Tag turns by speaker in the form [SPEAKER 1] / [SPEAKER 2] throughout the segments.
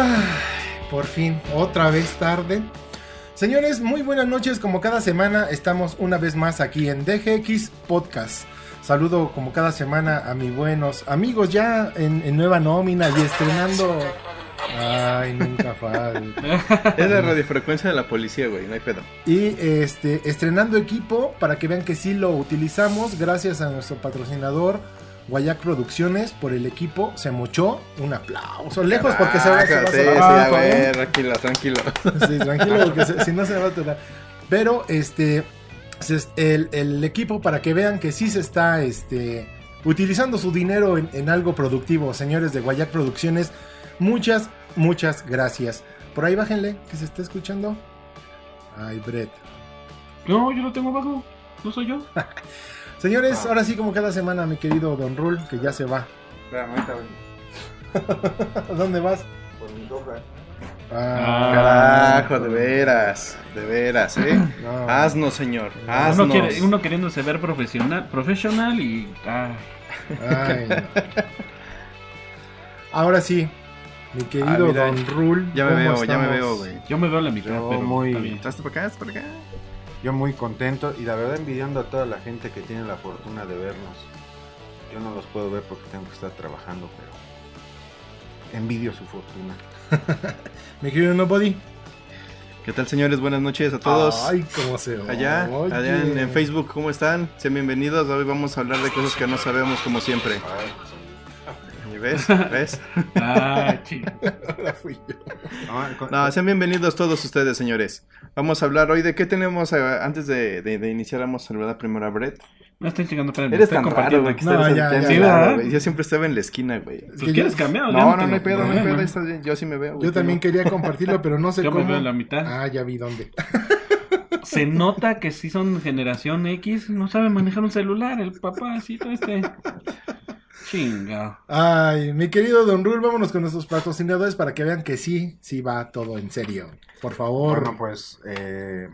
[SPEAKER 1] Ay, por fin, otra vez tarde. Señores, muy buenas noches. Como cada semana, estamos una vez más aquí en DGX Podcast. Saludo como cada semana a mis buenos amigos ya en, en nueva nómina y estrenando. Ay, nunca falta.
[SPEAKER 2] Es la radiofrecuencia de la policía, güey, no hay pedo.
[SPEAKER 1] Y este, estrenando equipo para que vean que sí lo utilizamos. Gracias a nuestro patrocinador Guayac Producciones por el equipo. Se mochó. Un aplauso. Lejos porque se va, se va a
[SPEAKER 2] sí,
[SPEAKER 1] ¿eh?
[SPEAKER 2] ver, tranquilo, tranquilo.
[SPEAKER 1] Sí, tranquilo, porque se- si no se va a atorar. Pero este el, el equipo para que vean que sí se está este utilizando su dinero en, en algo productivo, señores de Guayac Producciones. Muchas, muchas gracias. Por ahí bájenle, que se está escuchando. Ay, Brett.
[SPEAKER 3] No, yo lo tengo abajo. No soy yo.
[SPEAKER 1] Señores, ahora sí como cada semana, mi querido Don Rul, que ya se va.
[SPEAKER 4] Espérame, ahorita vengo.
[SPEAKER 1] ¿A dónde vas?
[SPEAKER 4] Por mi dobra.
[SPEAKER 1] Ah,
[SPEAKER 2] Carajo, de veras, de veras, ¿eh?
[SPEAKER 1] no.
[SPEAKER 2] Haznos, señor,
[SPEAKER 3] Uno,
[SPEAKER 2] haznos.
[SPEAKER 3] quiere, uno queriéndose ver profesional, profesional y. ah,
[SPEAKER 1] Ay, no. Ahora sí, mi querido
[SPEAKER 2] Ah, mira,
[SPEAKER 1] Don Rul.
[SPEAKER 2] Ya me
[SPEAKER 1] ¿cómo
[SPEAKER 2] veo, ya me veo, güey.
[SPEAKER 3] yo me veo a la mitad,
[SPEAKER 4] Yo
[SPEAKER 3] pero
[SPEAKER 4] muy-.
[SPEAKER 2] ¿Estás para acá? ¿Estás para acá?
[SPEAKER 4] Yo muy contento y la verdad envidiando a toda la gente que tiene la fortuna de vernos. Yo no los puedo ver porque tengo que estar trabajando, pero envidio su fortuna.
[SPEAKER 1] Mi querido Nobody.
[SPEAKER 2] ¿Qué tal, señores? Buenas noches a todos.
[SPEAKER 1] Ay, cómo se
[SPEAKER 2] Allá,
[SPEAKER 1] oye.
[SPEAKER 2] allá en, en Facebook, ¿cómo están? Sean bienvenidos. Hoy vamos a hablar de cosas que no sabemos, como siempre. ¿Y ¿Ves? ¿Ves?
[SPEAKER 3] Ah, chido.
[SPEAKER 1] Ahora fui yo.
[SPEAKER 4] No, con-
[SPEAKER 2] No, sean bienvenidos todos ustedes, señores. Vamos a hablar hoy de qué tenemos eh, antes de, de, de iniciar. Vamos a saludar primero a Brett.
[SPEAKER 3] No estoy chingando, espérame.
[SPEAKER 2] Eres
[SPEAKER 3] estoy
[SPEAKER 2] tan raro, güey.
[SPEAKER 3] aquí.
[SPEAKER 2] que
[SPEAKER 1] No,
[SPEAKER 2] estás
[SPEAKER 1] ya,
[SPEAKER 2] tan
[SPEAKER 1] ya.
[SPEAKER 3] Sí,
[SPEAKER 2] raro,
[SPEAKER 3] ¿verdad?
[SPEAKER 2] güey. Yo siempre estaba en la esquina, güey.
[SPEAKER 1] Es
[SPEAKER 3] ¿Pues
[SPEAKER 1] que
[SPEAKER 3] quieres cambiar?
[SPEAKER 2] No, no, no hay pedo, no hay pedo. ahí estás bien. Yo sí me veo. güey.
[SPEAKER 1] Yo también quería compartirlo, pero no sé
[SPEAKER 3] Yo me
[SPEAKER 1] cómo.
[SPEAKER 3] veo a la mitad.
[SPEAKER 1] Ah, ya vi dónde.
[SPEAKER 3] Se nota que sí son generación X. No sabe manejar un celular. El papacito este. Chinga.
[SPEAKER 1] Ay, mi querido Don Rul, vámonos con nuestros patrocinadores para que vean que sí, sí va todo en serio. Por favor.
[SPEAKER 4] Bueno, pues eh,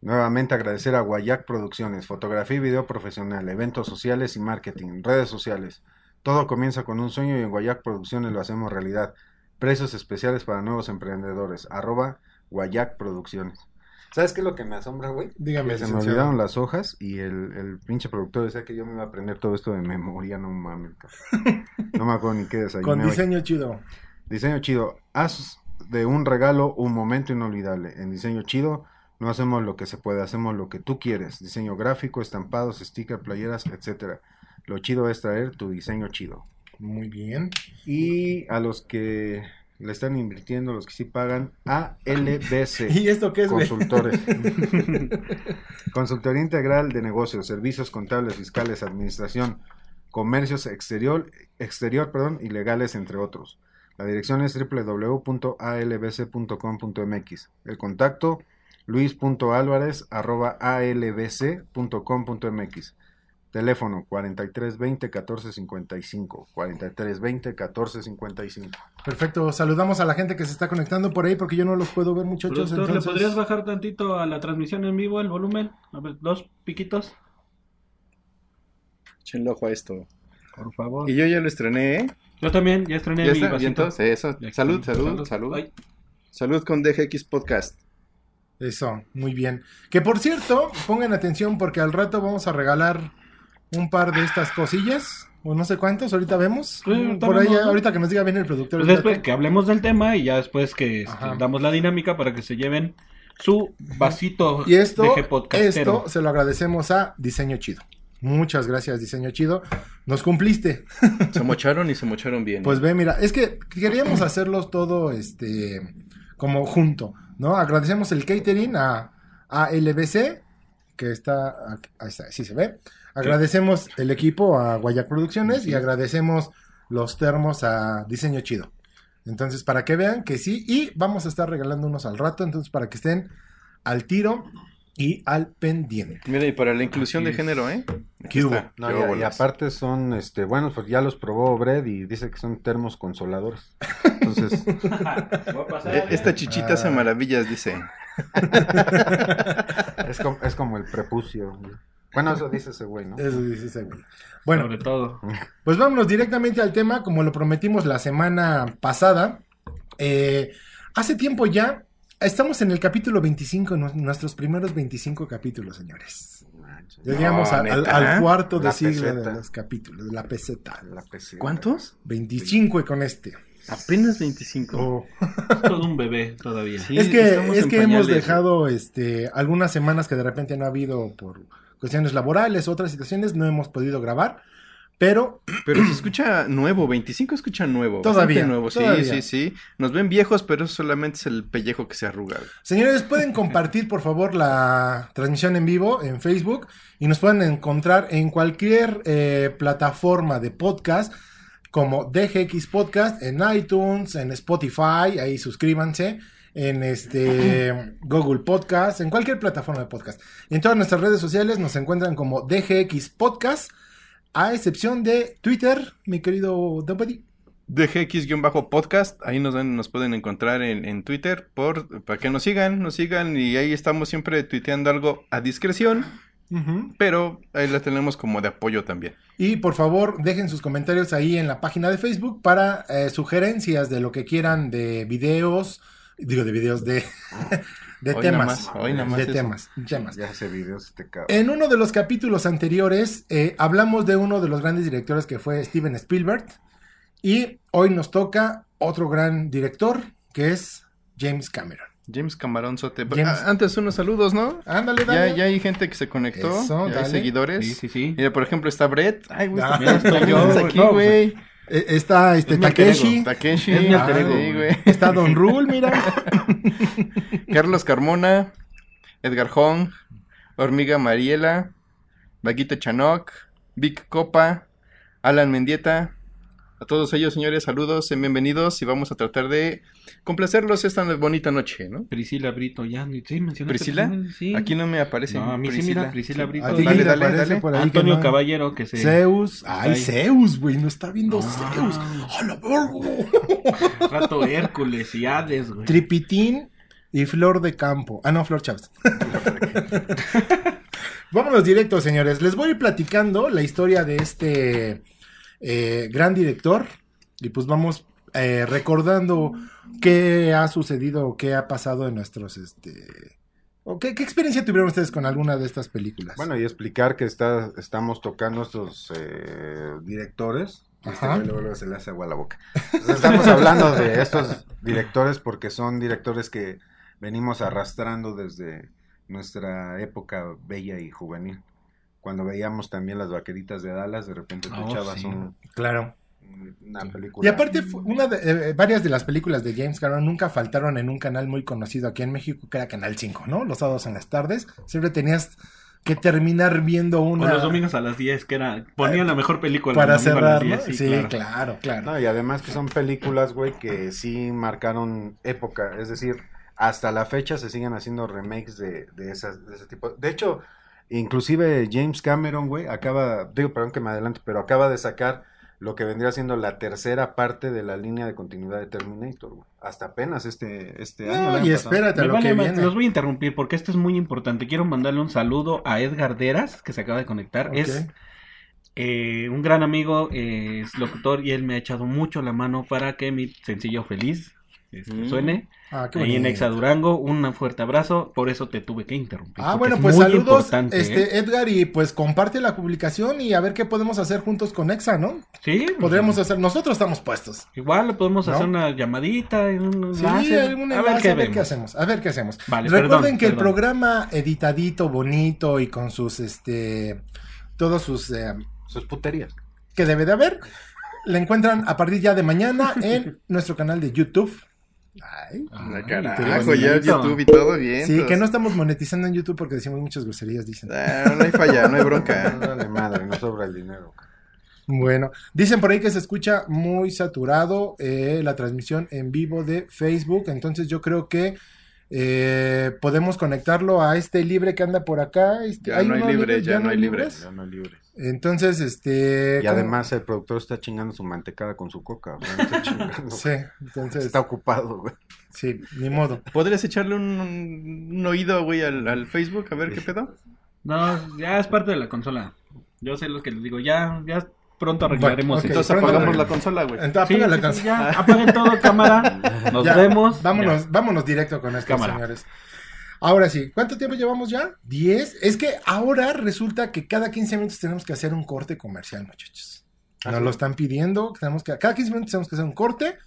[SPEAKER 4] nuevamente agradecer a Guayac Producciones, fotografía y video profesional, eventos sociales y marketing, redes sociales. Todo comienza con un sueño y en Guayac Producciones lo hacemos realidad. Precios especiales para nuevos emprendedores. Arroba Guayac Producciones. ¿Sabes qué es lo que me asombra, güey?
[SPEAKER 1] Dígame,
[SPEAKER 4] Que se me olvidaron las hojas y el, el pinche productor decía que yo me iba a aprender todo esto de memoria, no mames. No me acuerdo ni qué desayuné
[SPEAKER 1] Con
[SPEAKER 4] hoy.
[SPEAKER 1] diseño chido.
[SPEAKER 4] Diseño chido. Haz de un regalo un momento inolvidable. En diseño chido no hacemos lo que se puede, hacemos lo que tú quieres. Diseño gráfico, estampados, stickers, playeras, etcétera. Lo chido es traer tu diseño chido.
[SPEAKER 1] Muy bien.
[SPEAKER 4] Y a los que le están invirtiendo, los que sí pagan, ALBC.
[SPEAKER 1] ¿Y esto qué es?
[SPEAKER 4] Consultores. Consultoría integral de negocios, servicios contables, fiscales, administración, comercios exterior, exterior perdón, y legales, entre otros. La dirección es www.albc.com.mx. El contacto luis.alvarez.albc.com.mx. Teléfono 4320 1455. 4320 1455.
[SPEAKER 1] Perfecto. Saludamos a la gente que se está conectando por ahí porque yo no los puedo ver, muchachos.
[SPEAKER 3] ¿le
[SPEAKER 1] entonces-
[SPEAKER 3] podrías bajar tantito a la transmisión en vivo el volumen? A ver, dos piquitos.
[SPEAKER 2] Échenle ojo a esto.
[SPEAKER 3] Por favor.
[SPEAKER 2] Y yo ya lo estrené, ¿eh?
[SPEAKER 3] Yo también, ya estrené
[SPEAKER 2] ¿Ya
[SPEAKER 3] mi
[SPEAKER 2] está? ¿Y
[SPEAKER 3] vasito.
[SPEAKER 2] entonces? Eso. Salud, salud, salud.
[SPEAKER 3] Ay,
[SPEAKER 2] Salud con DGX Podcast.
[SPEAKER 1] Eso, muy bien. Que por cierto, pongan atención porque al rato vamos a regalar un par de estas cosillas. O no sé cuántos, ahorita vemos.
[SPEAKER 3] Sí,
[SPEAKER 1] por ahí, ahorita que nos diga bien el productor.
[SPEAKER 3] Pues después que hablemos del tema y ya después que este,
[SPEAKER 1] Ajá.
[SPEAKER 3] damos la dinámica para que se lleven su vasito
[SPEAKER 1] Y esto,
[SPEAKER 3] de
[SPEAKER 1] esto se lo agradecemos a Diseño Chido. Muchas gracias, Diseño Chido. Nos cumpliste.
[SPEAKER 2] Se mocharon y se mocharon bien.
[SPEAKER 1] Pues ve, mira, es que queríamos hacerlos todo este como junto, ¿no? Agradecemos el catering a, a LBC, que está, aquí- ahí está, sí se ve. Agradecemos el equipo a Guayac Producciones y agradecemos los termos a Diseño Chido. Entonces, para que vean que sí, y vamos a estar regalando unos al rato, entonces para que estén al tiro y al pendiente.
[SPEAKER 2] Mira, y para la inclusión de género, ¿eh?
[SPEAKER 1] ¿Qué hubo?
[SPEAKER 2] está.
[SPEAKER 4] No,
[SPEAKER 2] Qué
[SPEAKER 4] y- aparte son, este, bueno, pues ya los probó Brett y dice que son termos consoladores. Entonces,
[SPEAKER 2] E- Esta chichita hace
[SPEAKER 1] Ah.
[SPEAKER 2] maravillas, dice.
[SPEAKER 4] es, como, es como el prepucio. Bueno, eso dice ese güey, ¿no?
[SPEAKER 1] Eso dice ese güey. Bueno,
[SPEAKER 3] Sobre todo.
[SPEAKER 1] Pues vámonos directamente al tema, como lo prometimos la semana pasada. eh, hace tiempo ya, estamos en el capítulo 25, en nuestros primeros 25 capítulos, señores. Ya llegamos
[SPEAKER 2] No,
[SPEAKER 1] al, al-
[SPEAKER 2] ¿neta?
[SPEAKER 1] al cuarto de
[SPEAKER 4] La
[SPEAKER 1] siglo de los capítulos, de la peseta.
[SPEAKER 4] La.
[SPEAKER 2] ¿Cuántos?
[SPEAKER 1] 25 con este.
[SPEAKER 2] Apenas 25.
[SPEAKER 1] Oh.
[SPEAKER 3] Todo un bebé todavía.
[SPEAKER 2] Sí,
[SPEAKER 1] es que, es que hemos
[SPEAKER 2] pañales,
[SPEAKER 1] dejado este, algunas semanas que de repente no ha habido por cuestiones laborales, otras situaciones, no hemos podido grabar. Pero
[SPEAKER 2] Pero se escucha nuevo, 25 escucha nuevo.
[SPEAKER 1] Todavía,
[SPEAKER 2] nuevo, sí,
[SPEAKER 1] todavía.
[SPEAKER 2] sí, sí. Nos ven viejos, pero eso solamente es el pellejo que se arruga.
[SPEAKER 1] Señores, pueden compartir por favor la transmisión en vivo en Facebook y nos pueden encontrar en cualquier eh, plataforma de podcast como DGX Podcast en iTunes, en Spotify, ahí suscríbanse, en este Google Podcast, en cualquier plataforma de podcast. Y en todas nuestras redes sociales nos encuentran como DGX Podcast, a excepción de Twitter, mi querido Nobody.
[SPEAKER 2] DGX-podcast, ahí nos, pueden encontrar en, en Twitter por, para que nos sigan, nos sigan y ahí estamos siempre tuiteando algo a discreción, pero ahí la tenemos como de apoyo también.
[SPEAKER 1] Y por favor, dejen sus comentarios ahí en la página de Facebook para eh, sugerencias de lo que quieran de videos, digo de videos de, de
[SPEAKER 2] Hoy
[SPEAKER 1] temas.
[SPEAKER 2] nada más, hoy nada más
[SPEAKER 1] de
[SPEAKER 2] eso.
[SPEAKER 1] temas, temas.
[SPEAKER 4] Ya ese video se te cago.
[SPEAKER 1] En uno de los capítulos anteriores eh, hablamos de uno de los grandes directores que fue Steven Spielberg y hoy nos toca otro gran director que es James Cameron.
[SPEAKER 2] James Camarón Sote.
[SPEAKER 1] James-
[SPEAKER 2] Ah, Antes unos saludos, ¿no?
[SPEAKER 1] Ándale,
[SPEAKER 2] Ya,
[SPEAKER 1] dale.
[SPEAKER 2] ya hay gente que se conectó,
[SPEAKER 1] Eso,
[SPEAKER 2] ya hay
[SPEAKER 1] dale.
[SPEAKER 2] seguidores.
[SPEAKER 3] Sí, sí, sí.
[SPEAKER 2] Mira, por ejemplo, está Brett. Ay, güey,
[SPEAKER 1] Ah,
[SPEAKER 3] estoy yo, güey.
[SPEAKER 2] aquí,
[SPEAKER 3] No,
[SPEAKER 2] güey.
[SPEAKER 1] Eh, está este
[SPEAKER 3] Es
[SPEAKER 1] Takeshi.
[SPEAKER 3] Es
[SPEAKER 2] Ah, sí,
[SPEAKER 3] güey.
[SPEAKER 1] está Don Rule, mira.
[SPEAKER 2] Carlos Carmona, Edgar Hong, Hormiga Mariela, Vaguita Chanoc, Vic Copa, Alan Mendieta. A todos ellos, señores, saludos, sean bienvenidos y vamos a tratar de complacerlos esta bonita noche, ¿no?
[SPEAKER 3] Priscila Brito, ya. Sí, mencionaste
[SPEAKER 2] ¿Priscila?
[SPEAKER 3] Priscila, Sí.
[SPEAKER 2] Aquí no me aparece.
[SPEAKER 3] No, a mí sí, mira, Priscila Brito.
[SPEAKER 1] A ti
[SPEAKER 2] Dale, dale,
[SPEAKER 1] aparece
[SPEAKER 2] dale.
[SPEAKER 1] por ahí que
[SPEAKER 3] Antonio
[SPEAKER 1] no.
[SPEAKER 3] Caballero, que se...
[SPEAKER 1] Zeus. Ay,
[SPEAKER 3] ahí.
[SPEAKER 1] Zeus, güey. No está viendo. Zeus. ¡A la verga!
[SPEAKER 3] Rato Hércules y Hades, güey.
[SPEAKER 1] Tripitín y Flor de Campo. Ah, no, Flor Chávez. Vámonos directo, señores. Les voy a ir platicando la historia de este eh, gran director. Y pues vamos eh, recordando qué ha sucedido, qué ha pasado en nuestros, este... o qué, qué experiencia tuvieron ustedes con alguna de estas películas?
[SPEAKER 4] Bueno, y explicar que está, estamos tocando estos eh, directores. Este
[SPEAKER 1] Ajá.
[SPEAKER 4] luego, luego se le hace agua a la boca. Entonces, estamos hablando de estos directores porque son directores que venimos arrastrando desde nuestra época bella y juvenil. Cuando veíamos también las vaqueritas de Dallas, de repente te
[SPEAKER 3] Oh,
[SPEAKER 4] echabas
[SPEAKER 3] sí.
[SPEAKER 4] un-
[SPEAKER 1] claro.
[SPEAKER 4] un- una
[SPEAKER 3] Sí.
[SPEAKER 4] película.
[SPEAKER 1] Y aparte, una de, eh, varias de las películas de James Cameron nunca faltaron en un canal muy conocido aquí en México, que era Canal 5, ¿no? Los sábados en las tardes. Siempre tenías que terminar viendo
[SPEAKER 3] O
[SPEAKER 1] una...
[SPEAKER 3] los domingos a las 10, que era... Ponían la mejor película.
[SPEAKER 1] para cerrar, ¿no?
[SPEAKER 3] 10,
[SPEAKER 1] Sí,
[SPEAKER 3] claro.
[SPEAKER 1] claro, claro.
[SPEAKER 4] No, y además que son películas, güey, que sí marcaron época. Es decir, hasta la fecha se siguen haciendo remakes de, de, esas, de ese tipo. De hecho, inclusive James Cameron, güey, acaba, digo, perdón que me adelante, pero acaba de sacar lo que vendría siendo la tercera parte de la línea de continuidad de Terminator, güey. Hasta apenas este, este año.
[SPEAKER 1] No,
[SPEAKER 4] año
[SPEAKER 1] y espérate a
[SPEAKER 3] Me
[SPEAKER 1] lo
[SPEAKER 3] vale
[SPEAKER 1] que viene.
[SPEAKER 3] Los voy a interrumpir porque esto es muy importante. Quiero mandarle un saludo a Edgar Deras, que se acaba de conectar. Es eh, un gran amigo, eh, es locutor y él me ha echado mucho la mano para que mi sencillo feliz este,
[SPEAKER 2] Mm.
[SPEAKER 3] suene.
[SPEAKER 1] Ah, qué
[SPEAKER 3] Ahí en
[SPEAKER 1] bonito.
[SPEAKER 3] Exa Durango, un fuerte abrazo. Por eso te tuve que interrumpir.
[SPEAKER 1] Ah, bueno,
[SPEAKER 3] es
[SPEAKER 1] pues
[SPEAKER 3] muy
[SPEAKER 1] saludos,
[SPEAKER 3] importante, ¿eh?
[SPEAKER 1] este, Edgar, y pues comparte la publicación y a ver qué podemos hacer juntos con Exa, ¿no?
[SPEAKER 3] Sí,
[SPEAKER 1] Podríamos hacer, nosotros estamos puestos.
[SPEAKER 3] Igual le podemos
[SPEAKER 1] ¿No?
[SPEAKER 3] hacer una llamadita, un
[SPEAKER 1] Sí,
[SPEAKER 3] enlace.
[SPEAKER 1] algún
[SPEAKER 3] a
[SPEAKER 1] enlace,
[SPEAKER 3] ver qué
[SPEAKER 1] a ver qué hacemos, a ver qué hacemos.
[SPEAKER 3] Vale,
[SPEAKER 1] Recuerden
[SPEAKER 3] perdón,
[SPEAKER 1] que el programa editadito, bonito y con sus, este, todos sus, eh,
[SPEAKER 4] Sus puterías.
[SPEAKER 1] que debe de haber, le encuentran a partir ya de mañana en nuestro canal de YouTube. Ay.
[SPEAKER 2] Ah,
[SPEAKER 3] Ay,
[SPEAKER 2] carajo,
[SPEAKER 3] qué
[SPEAKER 2] ya. YouTube y todo bien.
[SPEAKER 1] Sí,
[SPEAKER 2] pues.
[SPEAKER 1] que no estamos monetizando en YouTube porque decimos muchas groserías, dicen.
[SPEAKER 2] Ah, no hay falla, no hay
[SPEAKER 4] No
[SPEAKER 2] bronca.
[SPEAKER 4] dale madre, no sobra el dinero.
[SPEAKER 1] Bueno, dicen por ahí que se escucha muy saturado eh, la transmisión en vivo de Facebook, entonces yo creo que eh, podemos conectarlo a este libre que anda por acá. Este,
[SPEAKER 2] Ya no hay
[SPEAKER 1] uno
[SPEAKER 2] libre,
[SPEAKER 1] libre?
[SPEAKER 2] ya no hay libres.
[SPEAKER 4] Ya no hay libres.
[SPEAKER 1] Entonces, este...
[SPEAKER 4] Y
[SPEAKER 1] ¿cómo?
[SPEAKER 4] además el productor está chingando su mantecada con su coca. güey, está chingando.
[SPEAKER 1] Sí, entonces,
[SPEAKER 4] Está ocupado, güey.
[SPEAKER 1] sí, ni modo.
[SPEAKER 2] ¿Podrías echarle un, un oído, güey, al, al Facebook a ver qué pedo?
[SPEAKER 3] No, ya es parte de la consola. Yo sé lo que les digo. Ya, ya pronto arreglaremos
[SPEAKER 1] Bueno, ok.
[SPEAKER 3] eso.
[SPEAKER 2] Entonces
[SPEAKER 1] pronto
[SPEAKER 2] apagamos la consola, güey.
[SPEAKER 1] Entonces,
[SPEAKER 3] Sí,
[SPEAKER 1] apaga la
[SPEAKER 3] ya, apaguen todo, cámara. Nos
[SPEAKER 1] Ya,
[SPEAKER 3] vemos.
[SPEAKER 1] Vámonos,
[SPEAKER 3] Ya.
[SPEAKER 1] vámonos directo con esto,
[SPEAKER 3] Cámara.
[SPEAKER 1] señores. Ahora sí, ¿cuánto tiempo llevamos ya? ¿10? Es que ahora resulta que cada 15 minutos tenemos que hacer un corte comercial, muchachos. Nos lo están pidiendo, tenemos que, cada 15 minutos tenemos que hacer un corte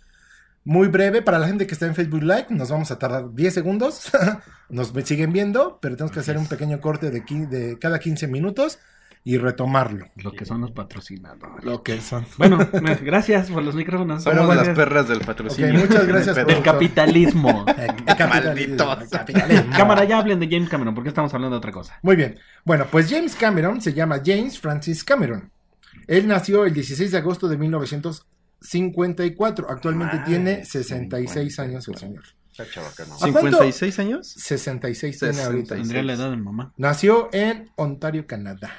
[SPEAKER 1] muy breve para la gente que está en Facebook Live. Nos vamos a tardar 10 segundos. nos siguen viendo, pero tenemos que hacer un pequeño corte de, de cada 15 minutos y retomarlo.
[SPEAKER 3] Lo que son los patrocinadores.
[SPEAKER 1] Lo que son.
[SPEAKER 3] Bueno, gracias por los micrófonos.
[SPEAKER 2] Somos
[SPEAKER 1] bueno.
[SPEAKER 2] las perras del patrocinio.
[SPEAKER 1] muchas gracias
[SPEAKER 2] Del
[SPEAKER 1] por-
[SPEAKER 3] capitalismo.
[SPEAKER 1] Capitalismo.
[SPEAKER 3] Cámara, ya hablen de James Cameron, porque estamos hablando de otra cosa.
[SPEAKER 1] Muy bien. Bueno, pues James Cameron se llama James Francis Cameron. Él nació el 16 de agosto de 1954. Actualmente
[SPEAKER 4] Ay,
[SPEAKER 1] tiene 66 años el
[SPEAKER 4] 54.
[SPEAKER 1] señor.
[SPEAKER 4] Está chabacano.
[SPEAKER 1] ¿A cuánto?
[SPEAKER 2] ¿56 años?
[SPEAKER 1] 66 tiene ahorita.
[SPEAKER 2] 66.
[SPEAKER 3] Tendría la edad de mamá.
[SPEAKER 1] Nació en Ontario, Canadá.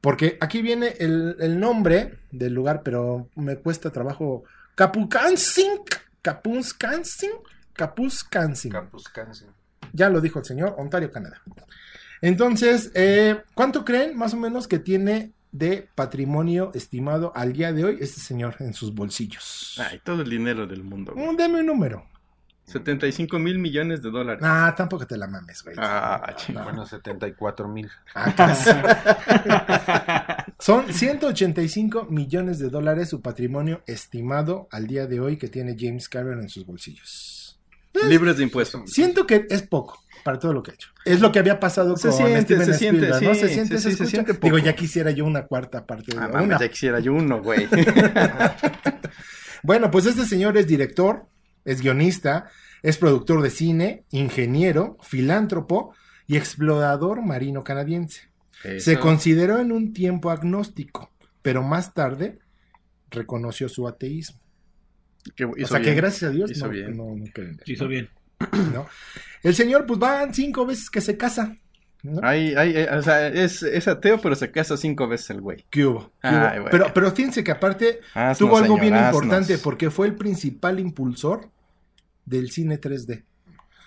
[SPEAKER 1] Porque aquí viene el, el nombre del lugar, pero me cuesta trabajo. Capucansing. Capuskansing. Capuskansing.
[SPEAKER 4] Capuscanse.
[SPEAKER 1] Ya lo dijo el señor, Ontario, Canadá. Entonces, eh, ¿cuánto creen más o menos que tiene de patrimonio estimado al día de hoy este señor en sus bolsillos?
[SPEAKER 2] Ay, todo el dinero del mundo. güey.
[SPEAKER 1] Mm, Deme un número.
[SPEAKER 2] 75 mil millones de dólares.
[SPEAKER 1] Ah, tampoco te la mames, güey.
[SPEAKER 2] Ah,
[SPEAKER 1] No.
[SPEAKER 4] Bueno, 74 mil.
[SPEAKER 1] Ah, casi. Son 185 millones de dólares su patrimonio estimado al día de hoy que tiene James Cameron en sus bolsillos.
[SPEAKER 2] Libres de impuestos.
[SPEAKER 1] Siento que es poco para todo lo que ha hecho. Es lo que había pasado
[SPEAKER 2] Se
[SPEAKER 1] con
[SPEAKER 2] siente,
[SPEAKER 1] Steven
[SPEAKER 2] se siente,
[SPEAKER 1] ¿no?
[SPEAKER 2] sí,
[SPEAKER 1] Se siente,
[SPEAKER 2] sí,
[SPEAKER 1] se
[SPEAKER 2] siente
[SPEAKER 1] Digo, ya quisiera yo una cuarta parte de
[SPEAKER 2] Ah,
[SPEAKER 1] una.
[SPEAKER 2] mames, ya quisiera yo uno, güey.
[SPEAKER 1] Bueno, pues este señor es director, es guionista, es productor de cine, ingeniero, filántropo y explorador marino canadiense. Se consideró en un tiempo agnóstico, pero más tarde reconoció su ateísmo.
[SPEAKER 2] Que
[SPEAKER 1] o sea que gracias a Dios
[SPEAKER 2] Hizo
[SPEAKER 1] no,
[SPEAKER 2] bien.
[SPEAKER 1] no- no creen,
[SPEAKER 3] Hizo bien.
[SPEAKER 1] ¿no? El señor, pues van cinco veces que se casa. ¿No?
[SPEAKER 2] Ay, ay, eh, o sea, es, es ateo, pero se casa cinco veces el güey.
[SPEAKER 1] ¿Qué hubo? ¿Qué
[SPEAKER 2] Ay,
[SPEAKER 1] hubo?
[SPEAKER 2] bueno.
[SPEAKER 1] Pero, pero fíjense que aparte tuvo algo bien importante porque fue el principal impulsor del cine 3D.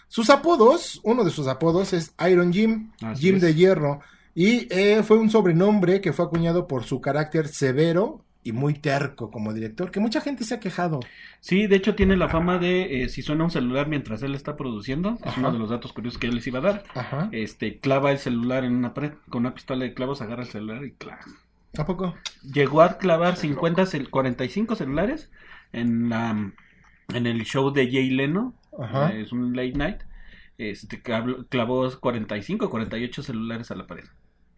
[SPEAKER 1] Sus apodos, uno de sus apodos es Iron Jim,
[SPEAKER 3] Así
[SPEAKER 1] Jim
[SPEAKER 3] es.
[SPEAKER 1] de Hierro, y eh, fue un sobrenombre que fue acuñado por su carácter severo y muy terco como director, que mucha gente se ha quejado.
[SPEAKER 3] Sí, de hecho tiene la fama de eh, si suena un celular mientras él está produciendo, es
[SPEAKER 1] Ajá.
[SPEAKER 3] uno de los datos curiosos que yo les iba a dar.
[SPEAKER 1] Ajá.
[SPEAKER 3] Este, clava el celular en una pared, con una pistola de clavos agarra el celular y clava.
[SPEAKER 1] ¿A poco?
[SPEAKER 3] Llegó a clavar 50, cel- 45 celulares en la en el show de Jay Leno,
[SPEAKER 1] Ajá.
[SPEAKER 3] eh, es un late night. Este clavó clavó 45, 48 celulares a la pared.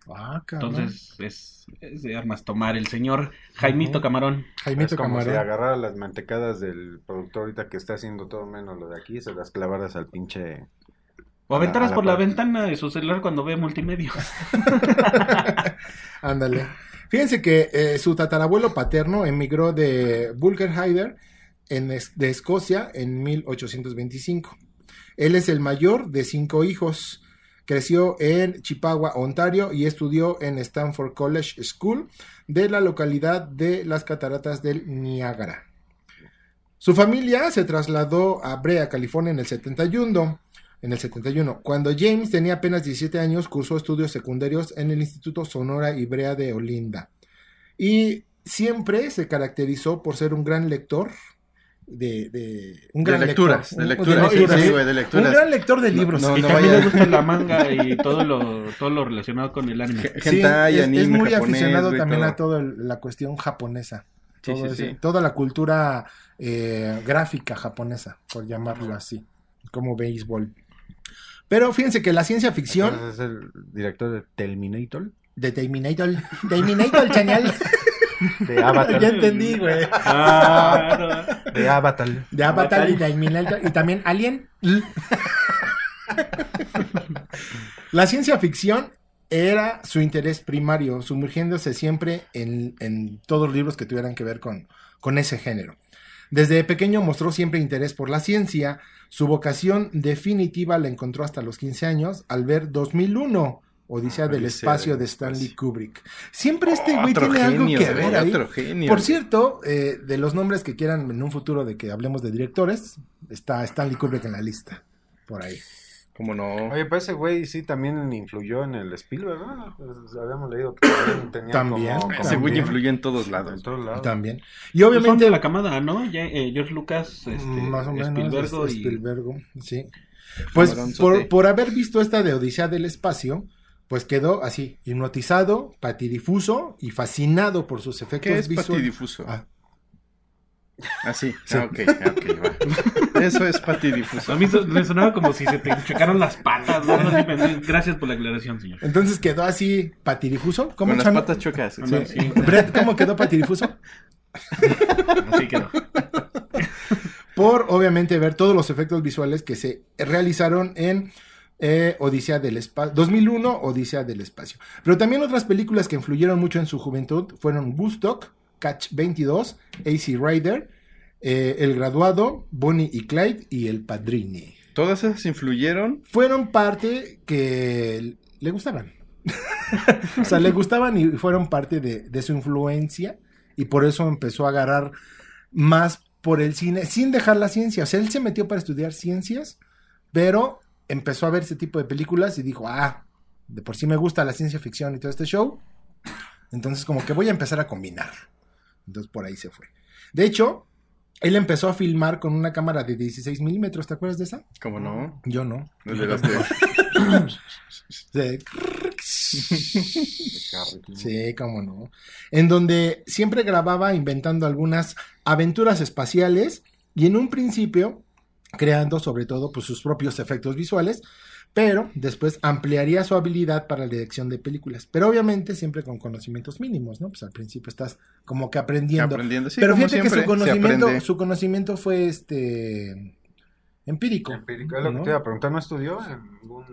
[SPEAKER 1] Ah.
[SPEAKER 3] Entonces es, es de armas tomar el señor Jaimito. Camarón.
[SPEAKER 1] Jaimito
[SPEAKER 4] es como
[SPEAKER 1] Camarón.
[SPEAKER 4] si agarrara las mantecadas del productor ahorita que está haciendo todo menos lo de aquí, se las clavaras al pinche...
[SPEAKER 3] O aventaras
[SPEAKER 4] la
[SPEAKER 3] por la ventana de su celular cuando ve multimedia.
[SPEAKER 1] Ándale. Fíjense que eh, su tatarabuelo paterno emigró de Bulgerheider en es- de Escocia en 1825. Él es el mayor de cinco hijos. Creció en Chippewa, Ontario y estudió en Stanford College School de la localidad de las cataratas del Niágara. Su familia se trasladó a Brea, California en el 71. En el 71, cuando James tenía apenas 17 años, cursó estudios secundarios en el Instituto Sonora y Brea de Olinda. Y siempre se caracterizó por ser un gran lector de, de un
[SPEAKER 2] De
[SPEAKER 1] gran
[SPEAKER 2] lecturas,
[SPEAKER 1] lector,
[SPEAKER 2] de
[SPEAKER 1] un-
[SPEAKER 2] lecturas, sí,
[SPEAKER 1] lecturas,
[SPEAKER 2] sí,
[SPEAKER 1] ¿sí?
[SPEAKER 2] güey, de
[SPEAKER 1] Un gran lector de libros.
[SPEAKER 2] No,
[SPEAKER 3] y
[SPEAKER 2] no
[SPEAKER 3] también
[SPEAKER 2] vaya-
[SPEAKER 3] le gusta la manga y todo lo, todo lo relacionado con el anime.
[SPEAKER 1] Sí,
[SPEAKER 2] hentai,
[SPEAKER 1] es, es
[SPEAKER 2] anime,
[SPEAKER 1] muy
[SPEAKER 2] japonés,
[SPEAKER 1] aficionado
[SPEAKER 2] güey,
[SPEAKER 1] también
[SPEAKER 2] todo.
[SPEAKER 1] a toda la cuestión japonesa.
[SPEAKER 2] Sí,
[SPEAKER 1] Todo
[SPEAKER 2] sí,
[SPEAKER 1] ese-
[SPEAKER 2] sí.
[SPEAKER 1] Toda la cultura eh, gráfica japonesa, por llamarlo así, como béisbol. Pero fíjense que la ciencia ficción
[SPEAKER 4] es el director de Terminator,
[SPEAKER 1] de Terminator, Terminator Channel,
[SPEAKER 4] de Avatar,
[SPEAKER 1] ya entendí, güey.
[SPEAKER 3] Ah,
[SPEAKER 4] de Avatar.
[SPEAKER 1] De Avatar y. Terminator y también Alien. La ciencia ficción era su interés primario, sumergiéndose siempre en, en todos los libros que tuvieran que ver con, con ese género. Desde pequeño mostró siempre interés por la ciencia. Su vocación definitiva la encontró hasta los 15 años al ver 2001, Odisea
[SPEAKER 2] Ah,
[SPEAKER 1] del
[SPEAKER 2] Odisea
[SPEAKER 1] Espacio de Stanley
[SPEAKER 2] Espacio.
[SPEAKER 1] Kubrick. Siempre este güey
[SPEAKER 2] Otro
[SPEAKER 1] tiene algo que
[SPEAKER 2] güey,
[SPEAKER 1] ver ahí.
[SPEAKER 2] Otro genio.
[SPEAKER 1] Por
[SPEAKER 2] güey.
[SPEAKER 1] cierto, eh, de los nombres que quieran en un futuro de que hablemos de directores, está Stanley Kubrick en la lista. Por ahí.
[SPEAKER 2] Como no.
[SPEAKER 4] Oye, pues ese güey sí también influyó en el Spielberg, ¿no? Pues, habíamos leído que también tenía
[SPEAKER 1] También.
[SPEAKER 4] como...
[SPEAKER 2] Ese güey influyó en todos
[SPEAKER 4] en
[SPEAKER 2] lados.
[SPEAKER 4] todos lados.
[SPEAKER 1] También. Y
[SPEAKER 3] Pues son
[SPEAKER 1] obviamente,
[SPEAKER 3] de la camada, ¿no? Ya, eh, George Lucas, este,
[SPEAKER 1] más o menos,
[SPEAKER 3] Spielberg
[SPEAKER 1] este,
[SPEAKER 3] y...
[SPEAKER 1] Spielberg, sí. Pues por, por haber visto esta de Odisea del Espacio, pues quedó así, hipnotizado, patidifuso y fascinado por sus efectos
[SPEAKER 2] ¿Qué es
[SPEAKER 1] visuales.
[SPEAKER 2] patidifuso?
[SPEAKER 1] Ah,
[SPEAKER 2] Ah, sí.
[SPEAKER 1] Sí.
[SPEAKER 2] Ah, ok, ah, ok, va. Eso es patidifuso.
[SPEAKER 3] A mí so- me sonaba como si se te chocaron las patas. Así Gracias por la aclaración, señor.
[SPEAKER 1] entonces quedó así patidifuso. ¿Cómo,
[SPEAKER 2] Con las patas chocas.
[SPEAKER 1] Sí.
[SPEAKER 3] No, sí.
[SPEAKER 1] Brett, ¿cómo quedó patidifuso?
[SPEAKER 3] Así quedó.
[SPEAKER 1] por obviamente ver todos los efectos visuales que se realizaron en eh, Odisea del Espacio, 2001, Odisea del Espacio. Pero también otras películas que influyeron mucho en su juventud fueron Woodstock, Catch 22, AC Rider, eh, El Graduado, Bonnie y Clyde y El Padrini.
[SPEAKER 2] Todas esas influyeron.
[SPEAKER 1] Fueron parte que le gustaban. o sea, le gustaban y fueron parte de, de su influencia y por eso empezó a agarrar más por el cine sin dejar la ciencia. O sea, él se metió para estudiar ciencias, pero empezó a ver ese tipo de películas y dijo, ah, de por sí me gusta la ciencia ficción y todo este show. Entonces como que voy a empezar a combinar. Entonces por ahí se fue. De hecho, él empezó a filmar con una cámara de 16 milímetros, ¿te acuerdas de esa?
[SPEAKER 2] ¿Cómo no?
[SPEAKER 1] Yo no.
[SPEAKER 2] Desde las de-.
[SPEAKER 1] Sí, cómo no. En donde siempre grababa inventando algunas aventuras espaciales y en un principio creando sobre todo pues, sus propios efectos visuales, pero después ampliaría su habilidad para la dirección de películas. Pero obviamente siempre con conocimientos mínimos, ¿no? Pues al principio estás como que aprendiendo.
[SPEAKER 2] aprendiendo. Sí,
[SPEAKER 1] pero fíjate que
[SPEAKER 2] siempre,
[SPEAKER 1] su conocimiento, su conocimiento fue este empírico.
[SPEAKER 4] Empírico, es lo que te iba a preguntar, ¿no estudió en ningún...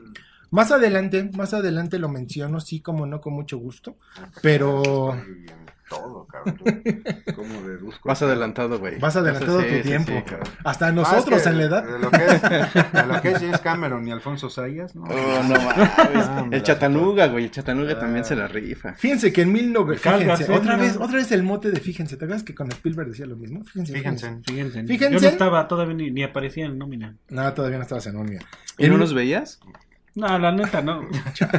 [SPEAKER 1] Más adelante, más adelante lo menciono, sí, como no, con mucho gusto. Pero-
[SPEAKER 4] todo, cabrón. ¿Cómo deduzco?
[SPEAKER 2] Vas adelantado, güey.
[SPEAKER 1] Vas adelantado
[SPEAKER 2] Sí,
[SPEAKER 1] tu
[SPEAKER 2] sí,
[SPEAKER 1] tiempo.
[SPEAKER 2] sí.
[SPEAKER 1] Hasta
[SPEAKER 4] Ah,
[SPEAKER 1] nosotros en la edad.
[SPEAKER 4] De lo, que es, de lo que es James Cameron y Alfonso Sayas, ¿no?
[SPEAKER 2] Oh, no.
[SPEAKER 4] Ah,
[SPEAKER 2] El Chatanuga, güey. El Chatanuga
[SPEAKER 4] Ah.
[SPEAKER 2] también se la rifa.
[SPEAKER 1] Fíjense que en 19...
[SPEAKER 3] Calgas,
[SPEAKER 1] Fíjense, otra vez, otra vez el mote de fíjense. ¿Te acuerdas que con Spielberg decía lo mismo? Fíjense, fíjense.
[SPEAKER 4] Fíjense.
[SPEAKER 3] Fíjense.
[SPEAKER 1] Fíjense.
[SPEAKER 3] Yo no estaba, todavía ni, ni aparecía en nómina.
[SPEAKER 1] No, todavía no estabas en Omnia.
[SPEAKER 2] ¿Y no
[SPEAKER 1] En-
[SPEAKER 2] los veías?
[SPEAKER 3] No, la neta, no.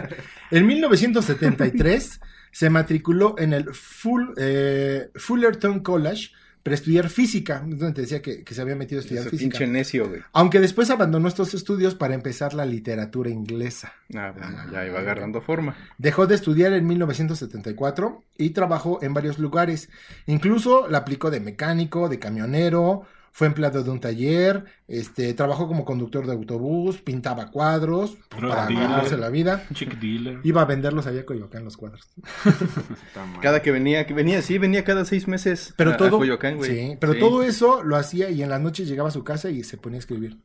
[SPEAKER 1] En 1973 se matriculó en el Full, eh, Fullerton College para estudiar física. Donde te decía que, que se había metido a estudiar
[SPEAKER 2] Ese
[SPEAKER 1] física.
[SPEAKER 2] pinche necio, güey.
[SPEAKER 1] Aunque después abandonó estos estudios para empezar la literatura inglesa.
[SPEAKER 2] Ah, bueno, ya iba agarrando forma.
[SPEAKER 1] Dejó de estudiar en 1974 y trabajó en varios lugares. Incluso la aplicó de mecánico, de camionero, fue empleado de un taller, este, trabajó como conductor de autobús, pintaba cuadros
[SPEAKER 3] Drug
[SPEAKER 1] para
[SPEAKER 3] dealer.
[SPEAKER 1] ganarse la vida.
[SPEAKER 3] Chick dealer.
[SPEAKER 1] Iba a venderlos allá a Coyoacán los cuadros.
[SPEAKER 2] Cada que venía, que venía, sí, venía cada seis meses.
[SPEAKER 1] Pero
[SPEAKER 2] a- a
[SPEAKER 1] todo,
[SPEAKER 2] Coyoacán, güey.
[SPEAKER 1] sí, pero
[SPEAKER 2] Sí.
[SPEAKER 1] todo eso lo hacía y en las noches llegaba a su casa y se ponía a escribir.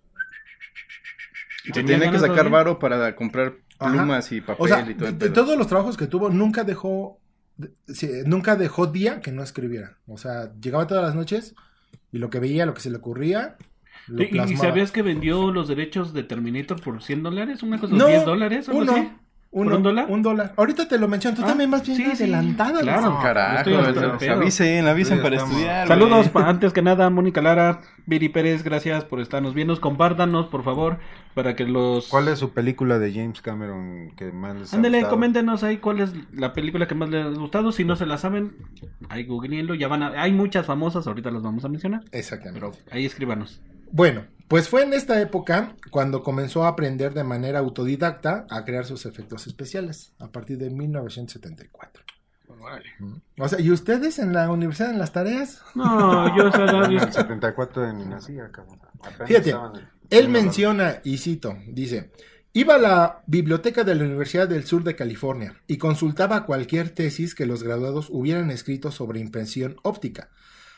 [SPEAKER 2] Se
[SPEAKER 3] ¿Tenía
[SPEAKER 2] tenía que sacar
[SPEAKER 3] todavía?
[SPEAKER 2] varo para comprar
[SPEAKER 1] Ajá.
[SPEAKER 2] plumas y papel
[SPEAKER 1] O sea,
[SPEAKER 2] y todo
[SPEAKER 1] de, de todos los trabajos que tuvo, nunca dejó, nunca dejó día que no escribiera. O sea, llegaba todas las noches y lo que veía, lo que se le ocurría, lo
[SPEAKER 3] ¿Y, y sabías que vendió los derechos de Terminator por 100 dólares? ¿Una cosa?
[SPEAKER 1] No,
[SPEAKER 3] ¿10 dólares? algo
[SPEAKER 1] uno,
[SPEAKER 3] así?
[SPEAKER 1] Uno,
[SPEAKER 3] ¿Por un dólar?
[SPEAKER 1] Un dólar. Ahorita te lo menciono, tú
[SPEAKER 3] Ah,
[SPEAKER 1] también vas bien
[SPEAKER 3] sí, sí,
[SPEAKER 1] adelantada.
[SPEAKER 3] claro.
[SPEAKER 1] Luis.
[SPEAKER 4] No,
[SPEAKER 2] Carajo,
[SPEAKER 3] el pedo.
[SPEAKER 2] avisen, avisen
[SPEAKER 4] Sí,
[SPEAKER 2] para
[SPEAKER 4] estamos-
[SPEAKER 2] estudiar.
[SPEAKER 3] Saludos, pa- antes que nada, Mónica Lara, Viri Pérez, gracias por estarnos viendo. Compártanos, por favor, para que los...
[SPEAKER 4] ¿Cuál es su película de James Cameron que más les ha
[SPEAKER 3] Ándale,
[SPEAKER 4] gustado?
[SPEAKER 3] coméntenos ahí cuál es la película que más les ha gustado. Si no se la saben, ahí googleenlo. Ya van a... Hay muchas famosas, ahorita las vamos a mencionar.
[SPEAKER 1] Exactamente.
[SPEAKER 3] Pero ahí escríbanos.
[SPEAKER 1] Bueno, pues fue en esta época cuando comenzó a aprender de manera autodidacta a crear sus efectos especiales, a partir de 1974. O sea, ¿y ustedes en la universidad, en las tareas?
[SPEAKER 3] No, yo esa edad,
[SPEAKER 4] En
[SPEAKER 3] yo-
[SPEAKER 4] el 74 de mi nacida, cabrón. Apenas
[SPEAKER 1] Fíjate,
[SPEAKER 4] en-
[SPEAKER 1] Él
[SPEAKER 4] en-
[SPEAKER 1] menciona, y cito, dice, iba a la biblioteca de la Universidad del Sur de California y consultaba cualquier tesis que los graduados hubieran escrito sobre impresión óptica,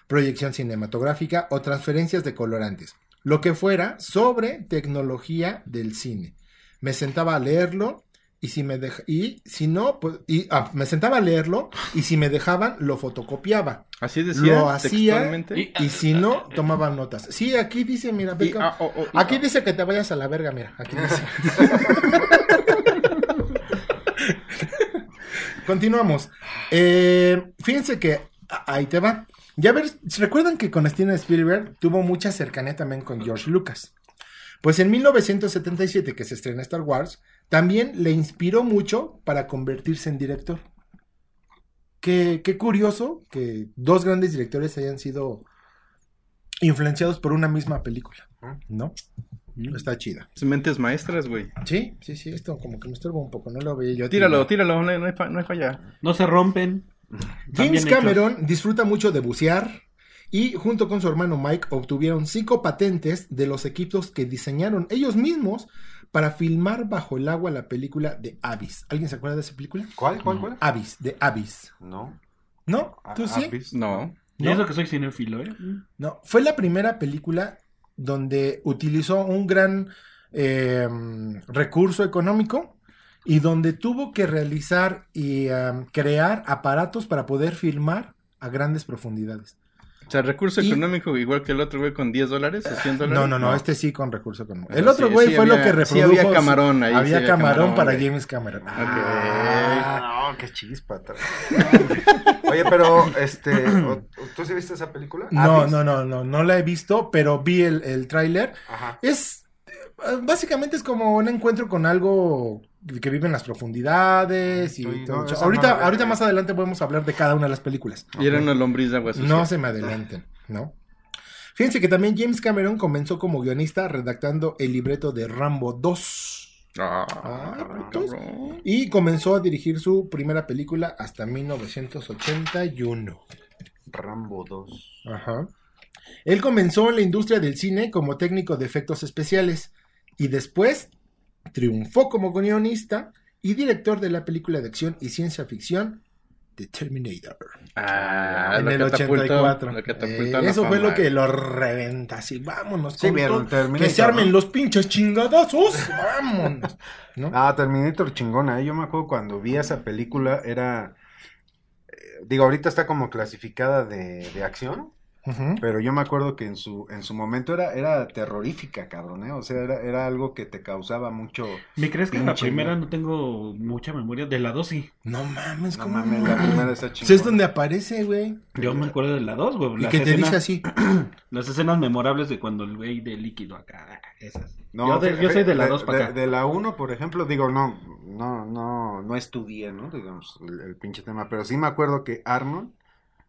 [SPEAKER 1] proyección cinematográfica o transferencias de colorantes, lo que fuera sobre tecnología del cine. Me sentaba a leerlo y si me dej- y si no, pues, y, ah, me sentaba a leerlo y si me dejaban lo fotocopiaba
[SPEAKER 2] Así decía
[SPEAKER 1] lo hacía
[SPEAKER 3] y-
[SPEAKER 1] y si no tomaba notas. Sí, aquí dice, mira,
[SPEAKER 2] Y-
[SPEAKER 1] cómo-
[SPEAKER 2] ah, oh, oh,
[SPEAKER 1] Aquí
[SPEAKER 2] ah.
[SPEAKER 1] dice que te vayas a la verga, mira. Aquí dice. Continuamos. Eh, fíjense que ahí te va. Ya ver, ¿recuerdan que con Steven Spielberg tuvo mucha cercanía también con George Lucas? Pues en 1977, que se estrena Star Wars, también le inspiró mucho para convertirse en director. Qué, qué curioso que dos grandes directores hayan sido influenciados por una misma película, ¿no? Está chida.
[SPEAKER 2] Mentes maestras, güey.
[SPEAKER 1] Sí, sí, sí, esto como que me estorba un poco, no lo veía yo.
[SPEAKER 2] Tíralo, tíralo, no hay, no hay fa- no hay falla.
[SPEAKER 3] No se rompen.
[SPEAKER 1] James. Cameron disfruta mucho de bucear y junto con su hermano Mike obtuvieron cinco patentes de los equipos que diseñaron ellos mismos para filmar bajo el agua la película de Abyss. ¿Alguien se acuerda de esa película?
[SPEAKER 4] ¿Cuál, cuál, cuál?
[SPEAKER 1] Abyss, de Abyss.
[SPEAKER 4] No.
[SPEAKER 1] ¿No? ¿Tú sí?
[SPEAKER 4] Abyss.
[SPEAKER 2] No.
[SPEAKER 3] Y
[SPEAKER 1] ¿No?
[SPEAKER 3] eso que soy cinéfilo, ¿eh?
[SPEAKER 1] No, fue la primera película donde utilizó un gran eh, recurso económico y donde tuvo que realizar y crear aparatos para poder filmar a grandes profundidades.
[SPEAKER 2] O sea, recurso
[SPEAKER 1] Y-
[SPEAKER 2] económico igual que el otro güey con 10 dólares o 100 dólares.
[SPEAKER 1] No, no, no, este sí con recurso económico. El otro
[SPEAKER 2] sí,
[SPEAKER 1] güey
[SPEAKER 2] sí
[SPEAKER 1] fue lo que
[SPEAKER 2] sí
[SPEAKER 1] reprodujo.
[SPEAKER 2] había camarón ahí, sí
[SPEAKER 1] Había camarón,
[SPEAKER 2] camarón,
[SPEAKER 1] para
[SPEAKER 2] güey.
[SPEAKER 1] James Cameron. Ah,
[SPEAKER 4] Ah, no, qué chispa. Oye, pero, este, ¿tú sí viste esa película?
[SPEAKER 1] no,
[SPEAKER 4] Abyss.
[SPEAKER 1] no, no, no, no la he visto, pero vi el, el tráiler.
[SPEAKER 4] Ajá.
[SPEAKER 1] Es, básicamente es como un encuentro con algo que vive en las profundidades y
[SPEAKER 4] Sí,
[SPEAKER 1] todo.
[SPEAKER 4] no,
[SPEAKER 1] ahorita,
[SPEAKER 4] no
[SPEAKER 1] ahorita más adelante podemos hablar de cada una de las películas.
[SPEAKER 2] Y era una lombriz de agua sucia.
[SPEAKER 1] No se me adelanten, ¿no? Fíjense que también James Cameron comenzó como guionista redactando el libreto de Rambo 2.
[SPEAKER 2] Ah,
[SPEAKER 1] Ah. Y comenzó a dirigir su primera película hasta 1981.
[SPEAKER 4] Rambo 2.
[SPEAKER 1] Ajá. Él comenzó en la industria del cine como técnico de efectos especiales y después triunfó como guionista y director de la película de acción y ciencia ficción The Terminator
[SPEAKER 2] Ah,
[SPEAKER 1] en
[SPEAKER 2] lo
[SPEAKER 1] el
[SPEAKER 2] catapultó,
[SPEAKER 1] 84.
[SPEAKER 2] lo catapultó
[SPEAKER 1] Eh, eso fue lo que lo reventa así, vámonos
[SPEAKER 4] Sí, vieron
[SPEAKER 1] que se armen
[SPEAKER 4] ¿no?
[SPEAKER 1] los pinches chingadazos, vámonos. ¿no?
[SPEAKER 4] Ah, Terminator chingona, ¿eh? Yo me acuerdo cuando vi esa película, era... eh, Digo, ahorita está como clasificada de, de acción, Pero yo me acuerdo que en su, en su momento era, era terrorífica, cabrón, ¿eh? O sea, era, era algo que te causaba mucho...
[SPEAKER 3] ¿Me crees que la
[SPEAKER 4] Pinche
[SPEAKER 3] primera no tengo mucha memoria? De la dos sí.
[SPEAKER 1] No mames,
[SPEAKER 4] No
[SPEAKER 1] ¿cómo
[SPEAKER 4] mames, la primera está chingona.
[SPEAKER 1] es donde aparece, güey.
[SPEAKER 3] Yo me acuerdo de la dos, güey.
[SPEAKER 1] Y
[SPEAKER 3] Las,
[SPEAKER 1] que te
[SPEAKER 3] escenas,
[SPEAKER 1] dice así.
[SPEAKER 3] las escenas memorables de cuando el güey de líquido acá, esas.
[SPEAKER 4] No,
[SPEAKER 3] yo, de-
[SPEAKER 4] fe-
[SPEAKER 3] yo soy de la dos para
[SPEAKER 4] de,
[SPEAKER 3] acá.
[SPEAKER 4] de la 1, por ejemplo, digo, no, no, no, no estudié, ¿no? Digamos, el, el pinche tema, pero sí me acuerdo que Arnold,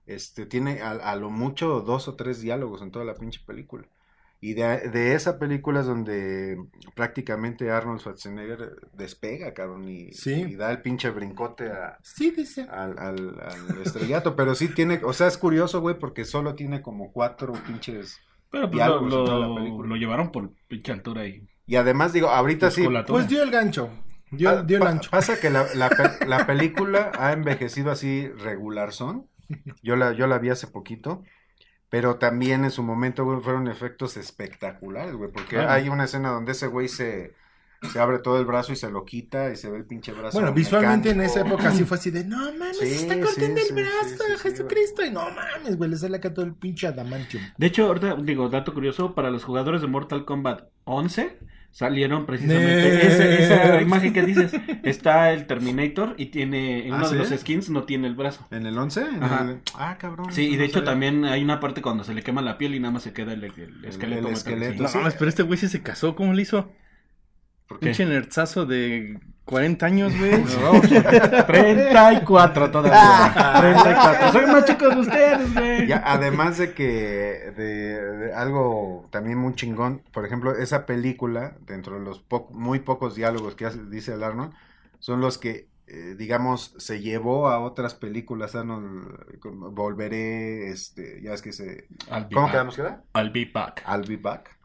[SPEAKER 4] este, tiene a, a lo mucho dos o tres diálogos en toda la pinche película. Y de, de esa película es donde prácticamente Arnold Schwarzenegger despega, cabrón, y,
[SPEAKER 1] Sí.
[SPEAKER 4] y da el pinche brincote a,
[SPEAKER 1] Sí, dice.
[SPEAKER 4] al, al, al estrellato, pero sí tiene, o sea, es curioso, güey, porque solo tiene como cuatro pinches...
[SPEAKER 3] Pero pues lo,
[SPEAKER 4] diálogos en toda la
[SPEAKER 3] lo,
[SPEAKER 4] película.
[SPEAKER 3] lo llevaron por pinche altura y
[SPEAKER 4] Y además, digo, ahorita sí,
[SPEAKER 3] musculatura.
[SPEAKER 1] Pues dio el gancho. Dio,
[SPEAKER 4] Pa-
[SPEAKER 1] dio el
[SPEAKER 4] pa-
[SPEAKER 1] ancho.
[SPEAKER 4] Pasa que la, la pe- la película ha envejecido así regular son. Yo la, yo la vi hace poquito. Pero también en su momento, güey, fueron efectos espectaculares, güey. Porque
[SPEAKER 3] Claro.
[SPEAKER 4] hay una escena donde ese güey se, se abre todo el brazo y se lo quita y se ve el pinche brazo.
[SPEAKER 1] Bueno, visualmente en esa época sí fue así de, no mames,
[SPEAKER 4] Sí,
[SPEAKER 1] se está cortando
[SPEAKER 4] sí,
[SPEAKER 1] el
[SPEAKER 4] sí,
[SPEAKER 1] brazo de
[SPEAKER 4] sí,
[SPEAKER 1] Jesucristo. y no mames, güey, le sale acá todo el pinche adamantium.
[SPEAKER 3] De hecho, ahorita digo, dato curioso, para los jugadores de Mortal Kombat 11 salieron precisamente ese- esa imagen que dices. Está el Terminator y tiene, en
[SPEAKER 4] ¿Ah,
[SPEAKER 3] uno de los skins no tiene el brazo.
[SPEAKER 4] ¿En el 11? ¿En
[SPEAKER 3] Ajá.
[SPEAKER 4] el- Ah, cabrón.
[SPEAKER 3] Sí, y de
[SPEAKER 4] no
[SPEAKER 3] hecho
[SPEAKER 4] sabía.
[SPEAKER 3] también hay una parte cuando se le quema la piel y nada más se queda el, el esqueleto.
[SPEAKER 4] el esqueleto,
[SPEAKER 2] No
[SPEAKER 3] sí.
[SPEAKER 2] mames, pero este güey sí se casó, ¿cómo le hizo?
[SPEAKER 3] ¿Por qué?
[SPEAKER 2] Pinche nerdzazo de 40 años, güey.
[SPEAKER 3] No, 34 todavía. 34. Soy más chico de ustedes, güey.
[SPEAKER 4] Ya, además de que de, de algo también muy chingón, por ejemplo, esa película, dentro de los po- muy pocos diálogos que hace- dice el Arnold, son los que, eh, digamos, se llevó a otras películas, Arnold, Volveré, este, ya es que se...
[SPEAKER 3] I'll
[SPEAKER 4] ¿Cómo quedamos que era?
[SPEAKER 3] I'll be back.
[SPEAKER 4] I'll be back.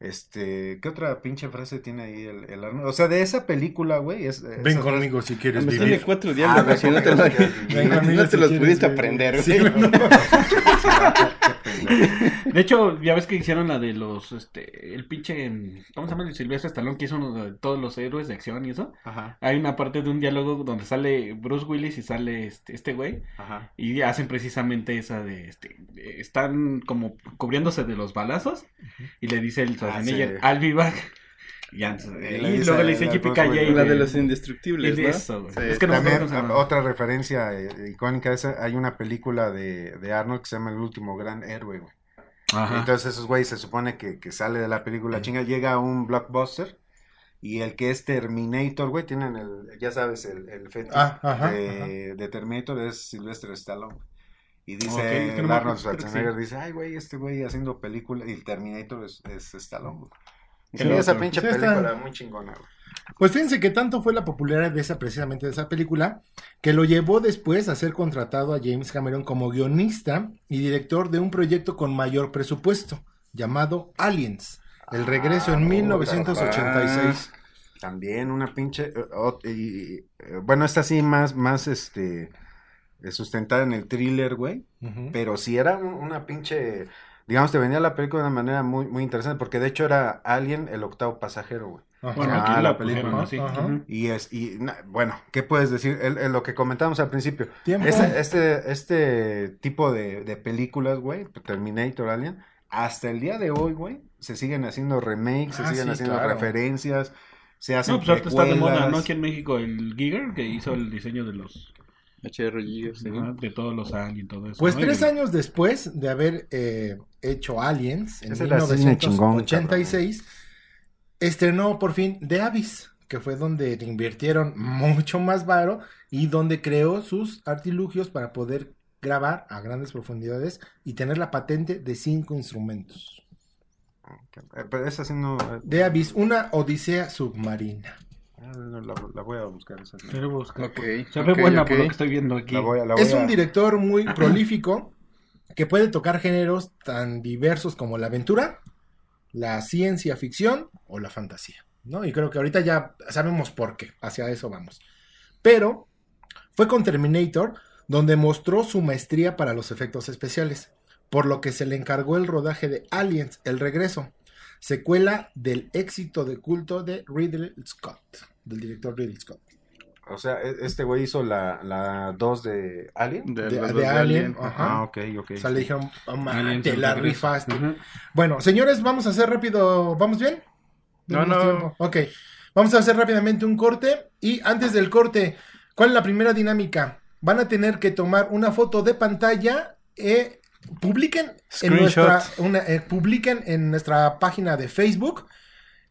[SPEAKER 4] Este, ¿qué otra pinche frase tiene ahí el, el Arnold? O sea, de esa película, güey, es...
[SPEAKER 1] Ven
[SPEAKER 4] frase-
[SPEAKER 1] conmigo si quieres
[SPEAKER 2] tiene
[SPEAKER 1] vivir.
[SPEAKER 2] cuatro
[SPEAKER 4] Ah,
[SPEAKER 2] diálogos
[SPEAKER 4] ven
[SPEAKER 2] y no te,
[SPEAKER 4] conmigo
[SPEAKER 2] lo-
[SPEAKER 4] si quieres vivir.
[SPEAKER 1] Ven conmigo
[SPEAKER 2] no te
[SPEAKER 1] si
[SPEAKER 2] los pudiste
[SPEAKER 1] vivir.
[SPEAKER 2] aprender, güey.
[SPEAKER 3] De hecho, ya ves que hicieron la de los, este, el pinche, ¿cómo se llama? El Silvestre Stallone que hizo uno de todos los héroes de acción y eso.
[SPEAKER 4] Ajá,
[SPEAKER 3] Hay una parte de un diálogo donde sale Bruce Willis y sale este, este güey
[SPEAKER 4] ajá.
[SPEAKER 3] y hacen precisamente esa de, este, están como cubriéndose de los balazos y le dice el Schwarzenegger,
[SPEAKER 4] sí.
[SPEAKER 3] I'll be back. Y, luego le dice Yippee.
[SPEAKER 2] La de los indestructibles,
[SPEAKER 3] eso.
[SPEAKER 2] Sí.
[SPEAKER 3] Es que no
[SPEAKER 4] También
[SPEAKER 3] llama.
[SPEAKER 4] otra referencia eh, icónica esa, hay una película de, de Arnold que se llama El último gran héroe, güey.
[SPEAKER 3] Ajá.
[SPEAKER 4] Entonces esos güeyes se supone que, que sale de la película chinga, llega un blockbuster y el que es Terminator, güey, tienen el, ya sabes, el, el fetiche
[SPEAKER 1] Ah,
[SPEAKER 4] de, de Terminator es Sylvester Stallone. Y dice
[SPEAKER 3] Ok, es que no
[SPEAKER 4] Arnold Schwarzenegger,
[SPEAKER 3] sí.
[SPEAKER 4] dice, ay, güey, este güey haciendo película, y el Terminator es, es Stallone. Sí, esa pinche
[SPEAKER 1] Sí,
[SPEAKER 4] película muy chingona, güey.
[SPEAKER 1] Pues fíjense que tanto fue la popularidad de esa, precisamente de esa película, que lo llevó después a ser contratado a James Cameron como guionista y director de un proyecto con mayor presupuesto, llamado Aliens. El regreso en
[SPEAKER 4] Ah,
[SPEAKER 1] 1986.
[SPEAKER 4] También una pinche, eh, y- eh, bueno, esta sí más, más, este, sustentada en el thriller, güey. Pero sí era un- una pinche, digamos, te venía la película de una manera muy, muy interesante, porque de hecho era Alien, el octavo pasajero, güey.
[SPEAKER 1] Ajá.
[SPEAKER 3] Bueno,
[SPEAKER 4] Ah,
[SPEAKER 3] aquí
[SPEAKER 4] la
[SPEAKER 3] la
[SPEAKER 4] película.
[SPEAKER 1] Ajá.
[SPEAKER 3] Ujú.
[SPEAKER 4] Y es, y na- bueno, ¿qué puedes decir? El- el- lo que comentábamos al principio.
[SPEAKER 1] Tiempo.
[SPEAKER 4] Este, este, este tipo de, de películas, güey, Terminator, Alien, hasta el día de hoy, güey, se siguen haciendo remakes, se
[SPEAKER 1] Ah,
[SPEAKER 4] siguen
[SPEAKER 1] sí,
[SPEAKER 4] haciendo
[SPEAKER 1] claro.
[SPEAKER 4] referencias, se hacen
[SPEAKER 3] No, pues ahorita está de moda. ¿no? Aquí en México el Giger que hizo el diseño de los
[SPEAKER 2] HR Gigas, sí.
[SPEAKER 3] ajá, de todos los aliens y todo eso.
[SPEAKER 1] Pues
[SPEAKER 3] ¿no?
[SPEAKER 1] tres años después de haber eh, hecho Aliens, en
[SPEAKER 4] Ese era cine chingón,
[SPEAKER 1] 1986, estrenó por fin The Abyss, que fue donde le invirtieron mucho más varo y donde creó sus artilugios para poder grabar a grandes profundidades y tener la patente de cinco instrumentos.
[SPEAKER 4] Eh, Pero esa sí no... eh,
[SPEAKER 1] The Abyss, una odisea submarina.
[SPEAKER 4] Ah, no, la, la voy a buscar. Esa.
[SPEAKER 3] Pero busca, Se ve buena por lo que estoy viendo aquí.
[SPEAKER 4] La voy a- la voy
[SPEAKER 1] Es
[SPEAKER 4] a-
[SPEAKER 1] un director muy prolífico que puede tocar géneros tan diversos como la aventura, la ciencia ficción o la fantasía, ¿no? Y creo que ahorita ya sabemos por qué, hacia eso vamos. Pero fue con Terminator donde mostró su maestría para los efectos especiales, por lo que se le encargó el rodaje de Aliens, El Regreso, secuela del éxito de culto de Ridley Scott, del director Ridley Scott.
[SPEAKER 4] O sea, e- este güey hizo la, la 2 de Alien.
[SPEAKER 2] De,
[SPEAKER 1] De-
[SPEAKER 2] los
[SPEAKER 1] de
[SPEAKER 2] dos de
[SPEAKER 1] Alien,
[SPEAKER 2] Alien.
[SPEAKER 1] ajá.
[SPEAKER 4] Ah, ok, ok.
[SPEAKER 1] O sea, le dijeron, "Oh, te la rifaste. Bueno, señores, vamos a hacer rápido. ¿Vamos bien?
[SPEAKER 2] No,
[SPEAKER 1] ¿Tenemos
[SPEAKER 2] no.
[SPEAKER 1] tiempo? Ok. Vamos a hacer rápidamente un corte. Y antes del corte, ¿cuál es la primera dinámica? Van a tener que tomar una foto de pantalla. Eh, publiquen, en nuestra, una, eh, publiquen en nuestra página de Facebook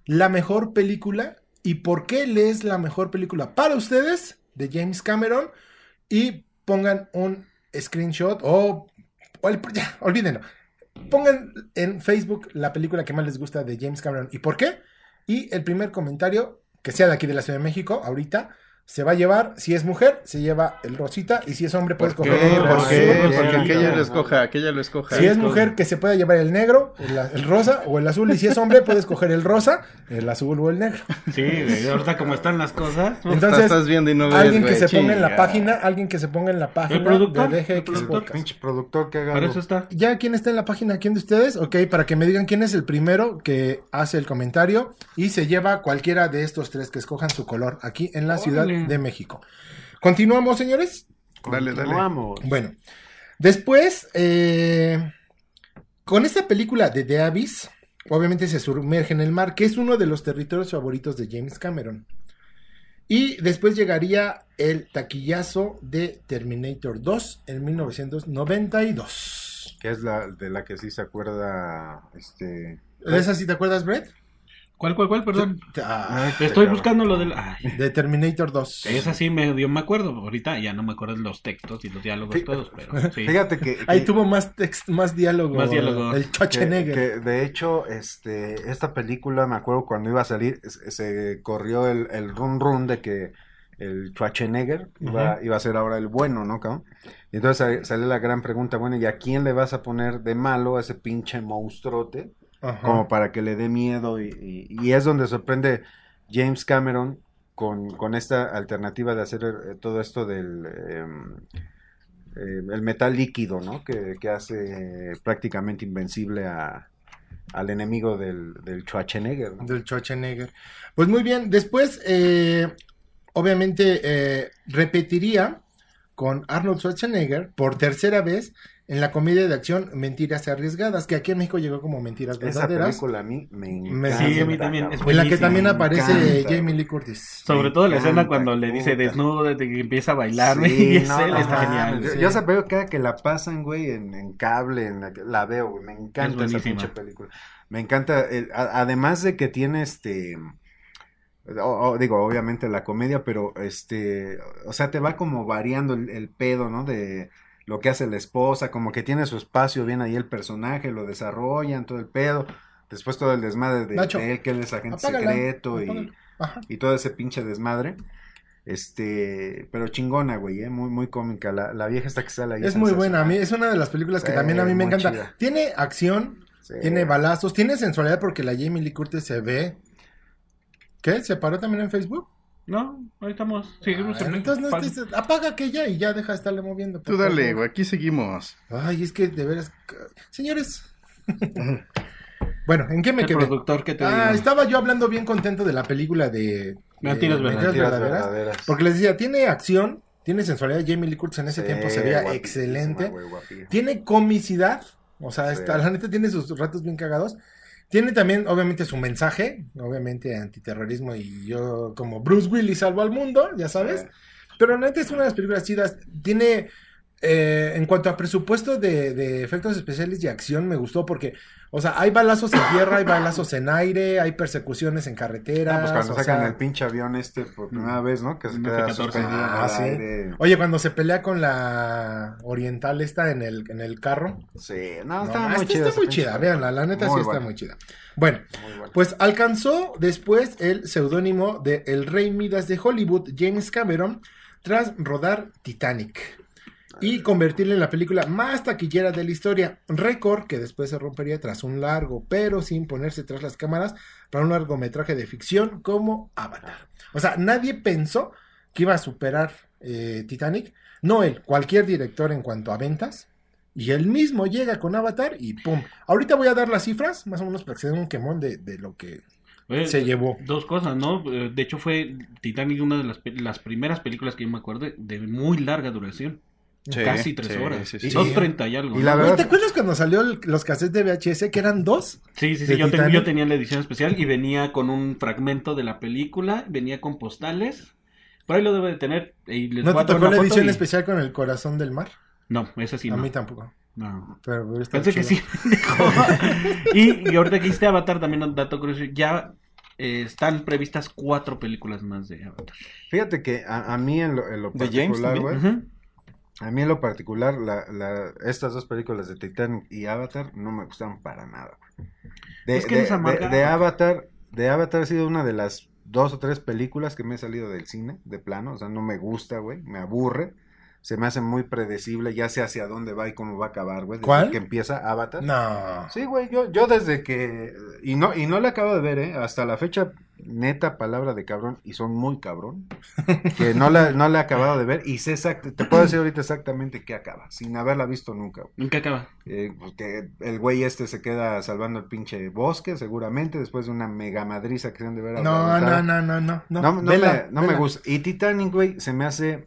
[SPEAKER 1] la mejor película y por qué le es la mejor película para ustedes de James Cameron y pongan un screenshot o, o el- ya, olvídenlo. Pongan en Facebook la película que más les gusta de James Cameron y por qué. Y el primer comentario, que sea de aquí de la Ciudad de México, ahorita, se va a llevar, si es mujer, se lleva el rosita y si es hombre, puede
[SPEAKER 2] ¿Por
[SPEAKER 1] escoger el
[SPEAKER 2] ¿Por
[SPEAKER 1] azul.
[SPEAKER 2] qué?
[SPEAKER 4] azul,
[SPEAKER 2] Porque que ella lo escoja, que ella lo escoja.
[SPEAKER 1] Si es mujer, que se pueda llevar el negro, el, el rosa o el azul. Y si es hombre, puede escoger el rosa, el azul o el negro.
[SPEAKER 3] Sí, güey, ahorita como están las cosas.
[SPEAKER 1] Entonces,
[SPEAKER 2] estás viendo y no ves,
[SPEAKER 1] alguien que
[SPEAKER 2] güey,
[SPEAKER 1] se ponga en la página, alguien que se ponga en la página
[SPEAKER 3] productor?
[SPEAKER 1] de
[SPEAKER 3] ¿El productor?
[SPEAKER 4] Pinche productor que haga
[SPEAKER 3] Para eso está.
[SPEAKER 1] Ya, ¿quién está en la página? ¿Quién de ustedes? Ok, para que me digan quién es el primero que hace el comentario y se lleva cualquiera de estos tres que escojan su color aquí en la Ciudad. De México. ¿Continuamos, señores?
[SPEAKER 2] Dale, dale.
[SPEAKER 4] Vamos.
[SPEAKER 1] Bueno, después, eh, con esta película de The Abyss, obviamente se sumerge en el mar, que es uno de los territorios favoritos de James Cameron. Y después llegaría el taquillazo de Terminator 2 en 1992.
[SPEAKER 4] Que es la de la que sí se acuerda. Este.
[SPEAKER 1] ¿De esa sí te acuerdas, Brett?
[SPEAKER 3] ¿Cuál, cuál, cuál? Perdón.
[SPEAKER 1] Ah,
[SPEAKER 3] Estoy
[SPEAKER 4] cabrón.
[SPEAKER 3] buscando lo del. Ay,
[SPEAKER 1] de Terminator 2.
[SPEAKER 3] esa sí medio me acuerdo. Ahorita ya no me acuerdo los textos y los diálogos
[SPEAKER 4] Fí-
[SPEAKER 3] todos, pero sí.
[SPEAKER 4] Fíjate que.
[SPEAKER 1] Ahí tuvo más text, más diálogo.
[SPEAKER 3] Más diálogo.
[SPEAKER 1] El
[SPEAKER 4] que,
[SPEAKER 1] Schwarzenegger.
[SPEAKER 4] que, de hecho, este, esta película, me acuerdo cuando iba a salir, se, se corrió el, el run run de que el Schwarzenegger iba, iba a ser ahora el bueno, ¿no, cabrón? Y entonces sale- sale la gran pregunta, bueno, ¿y a quién le vas a poner de malo a ese pinche monstruote?
[SPEAKER 1] Ajá.
[SPEAKER 4] como para que le dé miedo y, y- y es donde sorprende James Cameron con, con esta alternativa de hacer eh, todo esto del em, eh, el metal líquido, ¿no? Que, que hace prácticamente invencible a, al enemigo del, del Schwarzenegger, ¿no?
[SPEAKER 1] Del Schwarzenegger. Pues muy bien, después, eh, obviamente, eh, repetiría con Arnold Schwarzenegger por tercera vez en la comedia de acción Mentiras Arriesgadas, que aquí en México llegó como Mentiras
[SPEAKER 4] Esa
[SPEAKER 1] Verdaderas.
[SPEAKER 4] película a mí me encanta.
[SPEAKER 3] Sí, a mí también. Es
[SPEAKER 1] En la que también aparece Jamie. Lee Curtis.
[SPEAKER 3] Sobre todo la escena cuando le dice
[SPEAKER 4] puta.
[SPEAKER 3] desnudo desde que empieza a bailar,
[SPEAKER 4] Sí,
[SPEAKER 3] y es
[SPEAKER 4] no,
[SPEAKER 3] él,
[SPEAKER 4] no
[SPEAKER 3] está genial.
[SPEAKER 4] Yo,
[SPEAKER 1] sí.
[SPEAKER 4] yo esa película cada que la pasan, güey, en, en cable, en la, la veo, güey. Me encanta esa pinche película. Me encanta, a- además de que tiene este... o- o, digo, obviamente la comedia, pero este, o sea, te va como variando el, el pedo, ¿no? De lo que hace la esposa, como que tiene su espacio bien ahí el personaje, lo desarrollan, todo el pedo. Después todo el desmadre de,
[SPEAKER 1] Nacho,
[SPEAKER 4] de él, que él es agente
[SPEAKER 1] Apágala,
[SPEAKER 4] secreto y,
[SPEAKER 1] apágala.
[SPEAKER 4] Y todo ese pinche desmadre. Este, pero chingona, güey, ¿eh? muy, muy cómica. La, la vieja esta que sale ahí.
[SPEAKER 1] Es muy buena, a mí es una de las películas que
[SPEAKER 4] Sí,
[SPEAKER 1] también a mí me encanta.
[SPEAKER 4] chida.
[SPEAKER 1] Tiene acción,
[SPEAKER 4] Sí.
[SPEAKER 1] tiene balazos, tiene sensualidad porque la Jamie Lee Curtis se ve. ¿Qué? ¿Se paró también en Facebook?
[SPEAKER 3] No, ahí estamos. Seguimos
[SPEAKER 1] Ah,
[SPEAKER 3] en
[SPEAKER 1] entonces no estés- apaga aquella y ya deja de estarle moviendo.
[SPEAKER 2] Tú dale, güey, aquí seguimos.
[SPEAKER 1] Ay, es que de veras. Señores. bueno, ¿en qué me
[SPEAKER 3] El
[SPEAKER 1] quedé?
[SPEAKER 3] productor que te
[SPEAKER 1] Ah,
[SPEAKER 3] digo.
[SPEAKER 1] estaba yo hablando bien contento de la película de.
[SPEAKER 3] Mentiras
[SPEAKER 1] de
[SPEAKER 3] verdaderas.
[SPEAKER 4] Mentiras
[SPEAKER 1] verdaderas,
[SPEAKER 4] verdaderas.
[SPEAKER 1] Porque les decía, tiene acción, tiene sensualidad. Jamie Lee Curtis en ese
[SPEAKER 4] Sí,
[SPEAKER 1] tiempo se veía excelente. Tiene comicidad. O sea,
[SPEAKER 4] Sí.
[SPEAKER 1] está- la neta tiene sus ratos bien cagados. Tiene también, obviamente, su mensaje, obviamente, antiterrorismo y yo como Bruce Willis salvo al mundo, ya sabes.
[SPEAKER 4] Sí.
[SPEAKER 1] Pero neta es una de las películas chidas. Tiene, eh, en cuanto a presupuesto de, de efectos especiales y acción, me gustó porque, o sea, hay balazos en tierra, hay balazos en aire, hay persecuciones en carreteras.
[SPEAKER 4] Ah, pues cuando sacan
[SPEAKER 1] sea-
[SPEAKER 4] el pinche avión este por primera vez, ¿no? Que se queda
[SPEAKER 3] F-14.
[SPEAKER 4] suspendido en
[SPEAKER 1] Ah,
[SPEAKER 4] el
[SPEAKER 1] sí.
[SPEAKER 4] aire.
[SPEAKER 1] Oye, cuando se pelea con la oriental esta en el, en el carro.
[SPEAKER 4] Sí, no,
[SPEAKER 1] No,
[SPEAKER 4] está muy chida.
[SPEAKER 1] está muy chida, véanla, la neta
[SPEAKER 4] Muy
[SPEAKER 1] sí está muy chida. Bueno. Pues alcanzó después el seudónimo de El Rey Midas de Hollywood, James Cameron, tras rodar Titanic y convertirla en la película más taquillera de la historia, récord que después se rompería tras un largo, pero sin ponerse tras las cámaras, para un largometraje de ficción como Avatar. O sea, nadie pensó que iba a superar eh, Titanic, no él, cualquier director en cuanto a ventas. Y él mismo llega con Avatar y ¡pum! Ahorita voy a dar las cifras, más o menos para que se den un quemón de, de lo que se llevó.
[SPEAKER 3] Dos cosas, ¿no? Eh, De hecho, fue Titanic una de las, las primeras películas que yo me acuerdo de muy larga duración.
[SPEAKER 2] Sí,
[SPEAKER 3] Casi tres
[SPEAKER 2] sí,
[SPEAKER 3] horas.
[SPEAKER 2] sí, sí.
[SPEAKER 3] Dos treinta y algo.
[SPEAKER 4] Y la verdad-
[SPEAKER 1] ¿Te acuerdas cuando salió el- los cassettes de VHS que eran dos?
[SPEAKER 3] Sí, sí, sí. Yo, ten- yo tenía la edición especial y venía con un fragmento de la película, venía con postales. Por ahí lo debe de tener. Y les
[SPEAKER 1] ¿No te tocó la edición
[SPEAKER 3] y-
[SPEAKER 1] especial con el corazón del mar?
[SPEAKER 3] No, esa sí
[SPEAKER 1] a
[SPEAKER 3] no.
[SPEAKER 1] mí tampoco.
[SPEAKER 3] No.
[SPEAKER 1] Pero
[SPEAKER 3] que sí. y, y ahorita que hiciste Avatar, también un dato curioso. Ya eh, están previstas cuatro películas más de Avatar.
[SPEAKER 4] Fíjate que a, a mí en lo, en lo
[SPEAKER 2] ¿De James
[SPEAKER 4] particular, güey. A mí en lo particular, la, la- estas dos películas de Titanic y Avatar no me gustaron para nada. De,
[SPEAKER 3] Es que
[SPEAKER 4] de- de- de Avatar, de Avatar ha sido una de las dos o tres películas que me he salido del cine, de plano, o sea, no me gusta, güey, me aburre. Se me hace muy predecible, ya sé hacia dónde va y cómo va a acabar, güey. desde
[SPEAKER 1] ¿Cuál?
[SPEAKER 4] que empieza Avatar.
[SPEAKER 1] No.
[SPEAKER 4] Sí, güey, yo, yo desde que... Y no, y no la acabo de ver, ¿eh? Hasta la fecha, neta palabra de cabrón, y son muy cabrón, que no la, no la he acabado de ver, y sé exacto, te puedo decir ahorita exactamente qué acaba, sin haberla visto nunca. güey.
[SPEAKER 3] ¿En qué acaba?
[SPEAKER 4] Eh, pues que el güey este se queda salvando el pinche bosque, seguramente, después de una mega madriza que se han de ver.
[SPEAKER 1] No, no, no, no, no. No,
[SPEAKER 4] No, no
[SPEAKER 1] Vela,
[SPEAKER 4] me, no me gusta. Y Titanic, güey, se me hace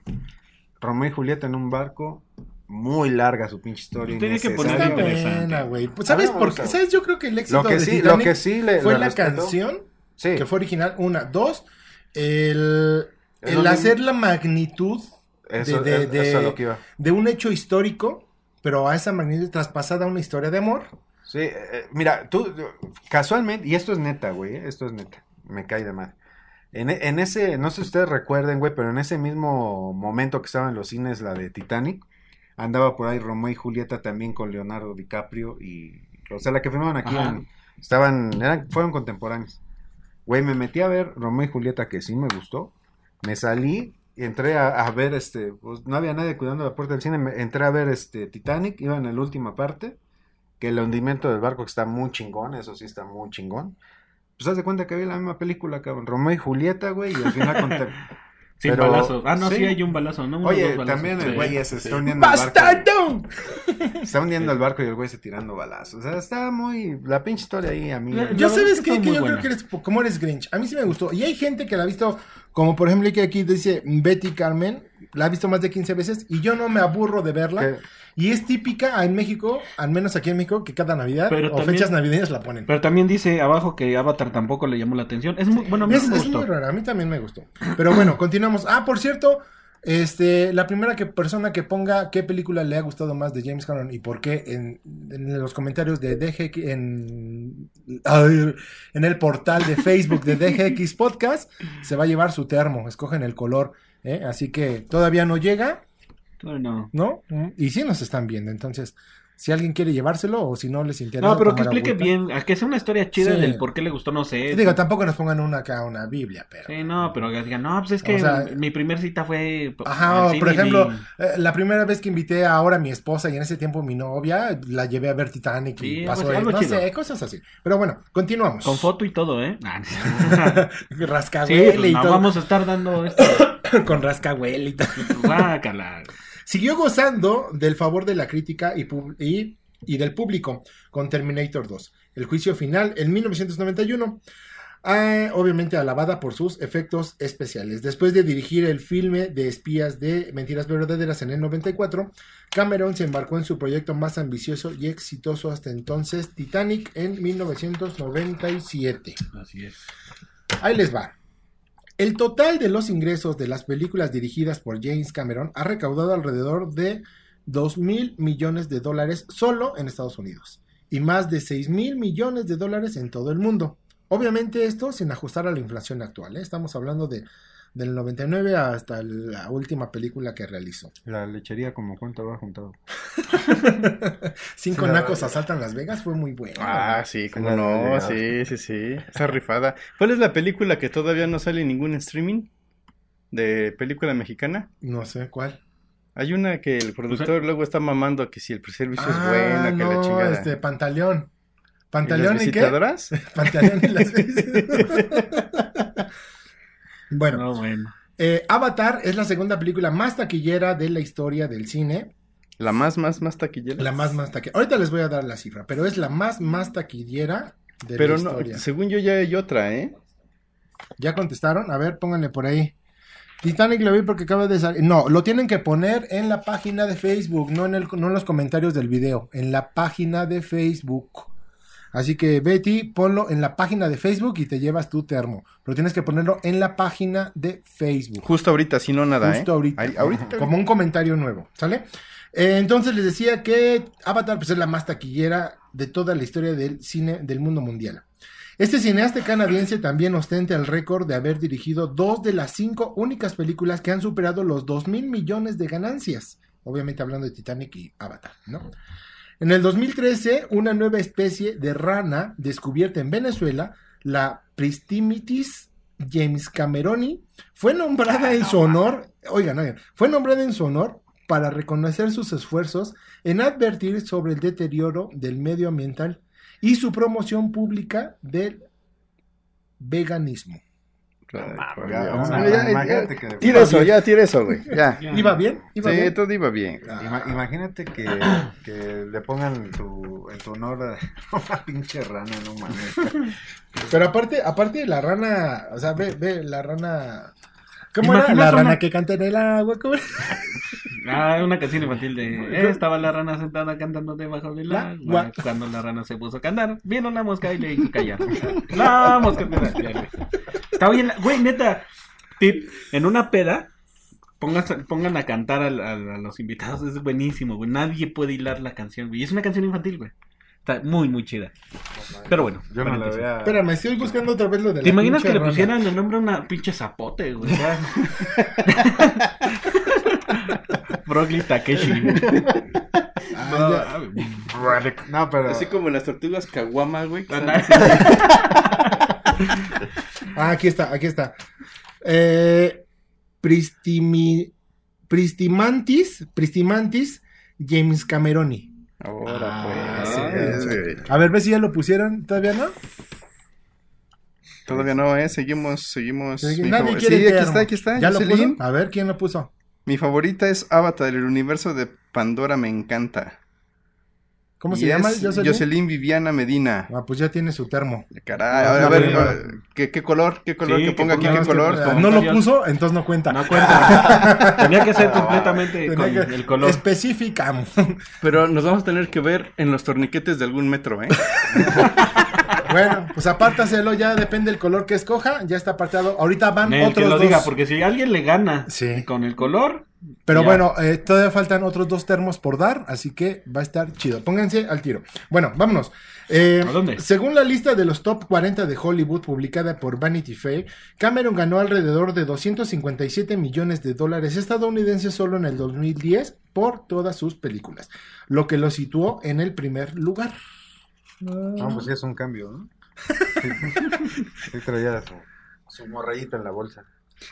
[SPEAKER 4] Romeo y Julieta en un barco, muy larga su pinche historia.
[SPEAKER 3] Tiene que
[SPEAKER 4] innecesaria.
[SPEAKER 3] interesante.
[SPEAKER 1] buena, güey. Pues, ¿sabes
[SPEAKER 4] me
[SPEAKER 1] por qué? ¿Sabes? Yo creo que el éxito
[SPEAKER 4] Lo que
[SPEAKER 1] de
[SPEAKER 4] sí, lo
[SPEAKER 1] Titanic
[SPEAKER 4] que sí le,
[SPEAKER 1] fue la
[SPEAKER 4] respeto-
[SPEAKER 1] canción
[SPEAKER 4] Sí.
[SPEAKER 1] que fue original, una. Dos, el, el
[SPEAKER 4] lo
[SPEAKER 1] hacer la magnitud
[SPEAKER 4] Eso,
[SPEAKER 1] de- de-
[SPEAKER 4] es-
[SPEAKER 1] de-
[SPEAKER 4] eso es lo que iba.
[SPEAKER 1] de un hecho histórico, pero a esa magnitud traspasada a una historia de amor.
[SPEAKER 4] Sí, eh, eh, mira, tú, casualmente, y esto es neta, güey, eh, esto es neta, me cae de mal. En, en ese, no sé si ustedes recuerden, güey, pero en ese mismo momento que estaba en los cines la de Titanic, andaba por ahí Romeo y Julieta también con Leonardo DiCaprio y, o sea, la que firmaban aquí, en- estaban, eran, fueron contemporáneos. Güey, me metí a ver Romeo y Julieta, que sí me gustó, me salí y entré a, a ver, este, pues no había nadie cuidando la puerta del cine, me- entré a ver, este, Titanic, iba en la última parte, que el hundimiento del barco que está muy chingón, eso sí está muy chingón. Pues haz de cuenta que había la misma película, cabrón, Romeo y Julieta, güey, y al final conté-
[SPEAKER 3] Sin
[SPEAKER 4] Pero-
[SPEAKER 3] balazos. Ah, no, sí.
[SPEAKER 4] sí.
[SPEAKER 3] hay un balazo, ¿no? Uno
[SPEAKER 4] Oye, también el
[SPEAKER 3] Sí.
[SPEAKER 4] güey ese está
[SPEAKER 3] Sí.
[SPEAKER 4] hundiendo el barco.
[SPEAKER 1] ¡Bastardo!
[SPEAKER 4] Está hundiendo el barco y el güey se tirando balazos. O sea, está muy. La pinche historia ahí a mí.
[SPEAKER 3] La-
[SPEAKER 1] Yo sabes
[SPEAKER 3] es que
[SPEAKER 1] qué? yo
[SPEAKER 3] buena.
[SPEAKER 1] creo que eres como eres Grinch. A mí sí me gustó. Y hay gente que la ha visto Como por ejemplo que aquí dice Betty Carmen, la ha visto más de 15 veces y yo no me aburro de verla.
[SPEAKER 4] Que-
[SPEAKER 1] Y es típica en México, al menos aquí en México, que cada Navidad
[SPEAKER 3] Pero
[SPEAKER 1] o
[SPEAKER 3] también-
[SPEAKER 1] fechas navideñas la ponen.
[SPEAKER 3] Pero también dice abajo que Avatar tampoco le llamó la atención. Es muy, bueno, a mí
[SPEAKER 1] es,
[SPEAKER 3] me
[SPEAKER 1] es
[SPEAKER 3] gustó.
[SPEAKER 1] muy rara, a mí también me gustó. Pero bueno, continuamos. Ah, por cierto, este, la primera que, persona que ponga qué película le ha gustado más de James Cameron y por qué en, en los comentarios de DGX, en, en el portal de Facebook de DGX Podcast, se va a llevar su termo. Escogen el color. ¿eh? Así que todavía no llega,
[SPEAKER 3] Bueno.
[SPEAKER 1] ¿no? Y sí nos están viendo. Entonces, si alguien quiere llevárselo o si no les interesa.
[SPEAKER 3] No, pero que explique
[SPEAKER 1] agüita.
[SPEAKER 3] bien, a que sea una historia chida
[SPEAKER 1] Sí.
[SPEAKER 3] del por qué le gustó, no sé.
[SPEAKER 1] Digo, tampoco nos pongan una acá, una Biblia, pero.
[SPEAKER 3] Sí, no, pero que digan, no, pues es que
[SPEAKER 1] O sea,
[SPEAKER 3] mi primer cita fue.
[SPEAKER 1] Ajá, o por ejemplo,
[SPEAKER 3] mi-
[SPEAKER 1] eh, la primera vez que invité ahora a mi esposa y en ese tiempo mi novia, la llevé a ver Titanic y
[SPEAKER 3] Sí,
[SPEAKER 1] pasó ahí,
[SPEAKER 3] algo
[SPEAKER 1] no
[SPEAKER 3] chido.
[SPEAKER 1] sé, cosas así. Pero bueno, continuamos.
[SPEAKER 3] Con foto y todo, ¿eh? Ah, sí,
[SPEAKER 1] Rascahuele
[SPEAKER 3] pues
[SPEAKER 1] y
[SPEAKER 3] no
[SPEAKER 1] todo.
[SPEAKER 3] vamos a estar dando esto.
[SPEAKER 1] Con rascahuele y todo. Siguió gozando del favor de la crítica y, pub- y, y del público con Terminator 2. El juicio final en 1991. ah, obviamente alabada por sus efectos especiales. Después de dirigir el filme de espías de Mentiras Verdaderas en el 94, Cameron se embarcó en su proyecto más ambicioso y exitoso hasta entonces, Titanic, en 1997.
[SPEAKER 3] Así es.
[SPEAKER 1] Ahí les va. El total de los ingresos de las películas dirigidas por James Cameron ha recaudado alrededor de 2 mil millones de dólares solo en Estados Unidos y más de 6 mil millones de dólares en todo el mundo. Obviamente esto sin ajustar a la inflación actual. ¿eh? Estamos hablando de del 99 hasta la última película que realizó.
[SPEAKER 4] La lechería, como cuánto va juntado.
[SPEAKER 1] Cinco
[SPEAKER 4] Sí, la
[SPEAKER 1] nacos
[SPEAKER 4] verdad.
[SPEAKER 1] asaltan Las Vegas fue muy bueno.
[SPEAKER 2] Ah, sí,
[SPEAKER 4] la
[SPEAKER 2] no, sí, sí, sí. Esa rifada. ¿Cuál es la película que todavía no sale en ningún streaming? De película mexicana.
[SPEAKER 1] No sé cuál.
[SPEAKER 2] Hay una que el productor luego está mamando que si el servicio es
[SPEAKER 1] Ah,
[SPEAKER 2] bueno, que la
[SPEAKER 1] no,
[SPEAKER 2] chingada.
[SPEAKER 1] este Pantaleón.
[SPEAKER 2] ¿Y
[SPEAKER 1] Pantaleón
[SPEAKER 2] las
[SPEAKER 1] y, qué? Pantaleón y las Bueno,
[SPEAKER 3] No, bueno.
[SPEAKER 1] eh, Avatar es la segunda película más taquillera de la historia del cine.
[SPEAKER 2] La más, más, más taquillera.
[SPEAKER 1] La más, más taquillera. Ahorita les voy a dar la cifra, pero es la más, más taquillera de
[SPEAKER 2] Pero
[SPEAKER 1] la
[SPEAKER 2] no,
[SPEAKER 1] historia.
[SPEAKER 2] según yo ya hay otra, ¿eh?
[SPEAKER 1] ¿Ya contestaron? A ver, pónganle por ahí. Titanic lo vi porque acaba de salir. No, lo tienen que poner en la página de Facebook, no en, el, no en los comentarios del video, en la página de Facebook. Así que Betty, ponlo en la página de Facebook y te llevas tu termo. Pero tienes que ponerlo en la página de Facebook.
[SPEAKER 2] Justo ahorita, si no nada,
[SPEAKER 1] Justo
[SPEAKER 2] ¿eh?
[SPEAKER 1] ahorita.
[SPEAKER 2] Ahorita.
[SPEAKER 1] Como un comentario nuevo, ¿sale? Eh, entonces les decía que Avatar pues, es la más taquillera de toda la historia del cine del mundo mundial. Este cineasta canadiense también ostenta el récord de haber dirigido dos de las cinco únicas películas que han superado los 2 mil millones de ganancias. Obviamente hablando de Titanic y Avatar, ¿no? En el 2013, una nueva especie de rana descubierta en Venezuela, la Pristimitis James Cameroni, fue nombrada en su honor, oigan, oigan, fue nombrada en su honor para reconocer sus esfuerzos en advertir sobre el deterioro del medio ambiental y su promoción pública del veganismo.
[SPEAKER 2] Claro,
[SPEAKER 4] Ya,
[SPEAKER 2] ya,
[SPEAKER 4] no,
[SPEAKER 2] ya,
[SPEAKER 4] no,
[SPEAKER 2] ya,
[SPEAKER 4] imagínate
[SPEAKER 2] ya.
[SPEAKER 4] que-
[SPEAKER 2] Tira eso, ya, tira eso, güey. Ya.
[SPEAKER 1] ¿Iba bien? ¿Iba
[SPEAKER 2] Sí,
[SPEAKER 1] bien?
[SPEAKER 2] todo iba bien.
[SPEAKER 4] Ima- imagínate que, que le pongan tu, en tu honor a una pinche rana, no mames.
[SPEAKER 1] Pero aparte, aparte la rana, o sea, ve, ve la rana. ¿Cómo era?
[SPEAKER 3] ¿Imaginas
[SPEAKER 1] La rana
[SPEAKER 3] una-
[SPEAKER 1] que canta en el agua, ¿cómo era?
[SPEAKER 3] Ah, una canción infantil de eh, estaba la rana sentada cantando debajo del
[SPEAKER 1] La-
[SPEAKER 3] agua.
[SPEAKER 1] gua-
[SPEAKER 3] Cuando la rana se puso a cantar, vino la mosca y le hizo callar. La mosca. Está bien, güey, neta. Tip, en una peda, pongas, pongan a cantar al- a, los invitados, es buenísimo, güey. Nadie puede hilar la canción, güey. Y es una canción infantil, güey. Está muy, muy chida. Pero bueno.
[SPEAKER 4] Yo no la vea.
[SPEAKER 1] Espérame, estoy buscando otra vez lo de la
[SPEAKER 3] ¿Te imaginas
[SPEAKER 1] pinche
[SPEAKER 3] que le
[SPEAKER 1] rana.
[SPEAKER 3] pusieran el nombre a una pinche zapote, güey? Broccoli Takeshi.
[SPEAKER 1] Ah, ya.
[SPEAKER 4] No, pero.
[SPEAKER 2] Así como las tortugas caguama, güey.
[SPEAKER 1] Ah, aquí está, aquí está. Eh, Pristimi, Pristimantis, Pristimantis James Cameroni.
[SPEAKER 2] Ahora,
[SPEAKER 1] Ah,
[SPEAKER 2] pues.
[SPEAKER 1] sí. A ver, ve si ya lo pusieron, ¿todavía no?
[SPEAKER 2] Todavía no, ¿eh? Seguimos, seguimos.
[SPEAKER 1] Nadie quiere
[SPEAKER 2] Sí, aquí está, aquí está.
[SPEAKER 1] ¿Ya lo puso? A ver, ¿quién lo puso?
[SPEAKER 2] Mi favorita es Avatar, el universo de Pandora me encanta.
[SPEAKER 1] ¿Cómo
[SPEAKER 2] Y
[SPEAKER 1] se llama? Jocelyn?
[SPEAKER 2] Jocelyn Viviana Medina.
[SPEAKER 1] Ah, pues ya tiene su termo.
[SPEAKER 2] Caray,
[SPEAKER 1] Ah,
[SPEAKER 2] a ver, a ver, ¿qué, qué color? ¿Qué color?
[SPEAKER 3] Sí,
[SPEAKER 2] que ponga aquí qué
[SPEAKER 1] que,
[SPEAKER 2] color.
[SPEAKER 1] no lo puso, entonces no cuenta.
[SPEAKER 3] No cuenta. Tenía que ser completamente con
[SPEAKER 1] que-
[SPEAKER 3] el color.
[SPEAKER 1] Especificamos.
[SPEAKER 2] Pero nos vamos a tener que ver en los torniquetes de algún metro, ¿eh?
[SPEAKER 1] bueno, pues apártaselo, ya depende del color que escoja, ya está apartado. Ahorita van
[SPEAKER 3] que
[SPEAKER 1] otros
[SPEAKER 3] lo
[SPEAKER 1] dos.
[SPEAKER 3] diga, porque si alguien le gana
[SPEAKER 1] Sí.
[SPEAKER 3] con el color,
[SPEAKER 1] Pero
[SPEAKER 3] Ya.
[SPEAKER 1] bueno, eh, todavía faltan otros dos termos por dar, así que va a estar chido. Pónganse al tiro. Bueno, vámonos. Eh,
[SPEAKER 3] ¿A dónde?
[SPEAKER 1] Según la lista de los top 40 de Hollywood publicada por Vanity Fair, Cameron ganó alrededor de 257 millones de dólares estadounidenses solo en el 2010 por todas sus películas, lo que lo situó en el primer lugar.
[SPEAKER 4] No, pues sí es un cambio, ¿no? Sí, sí traía su, su morrayita en la bolsa.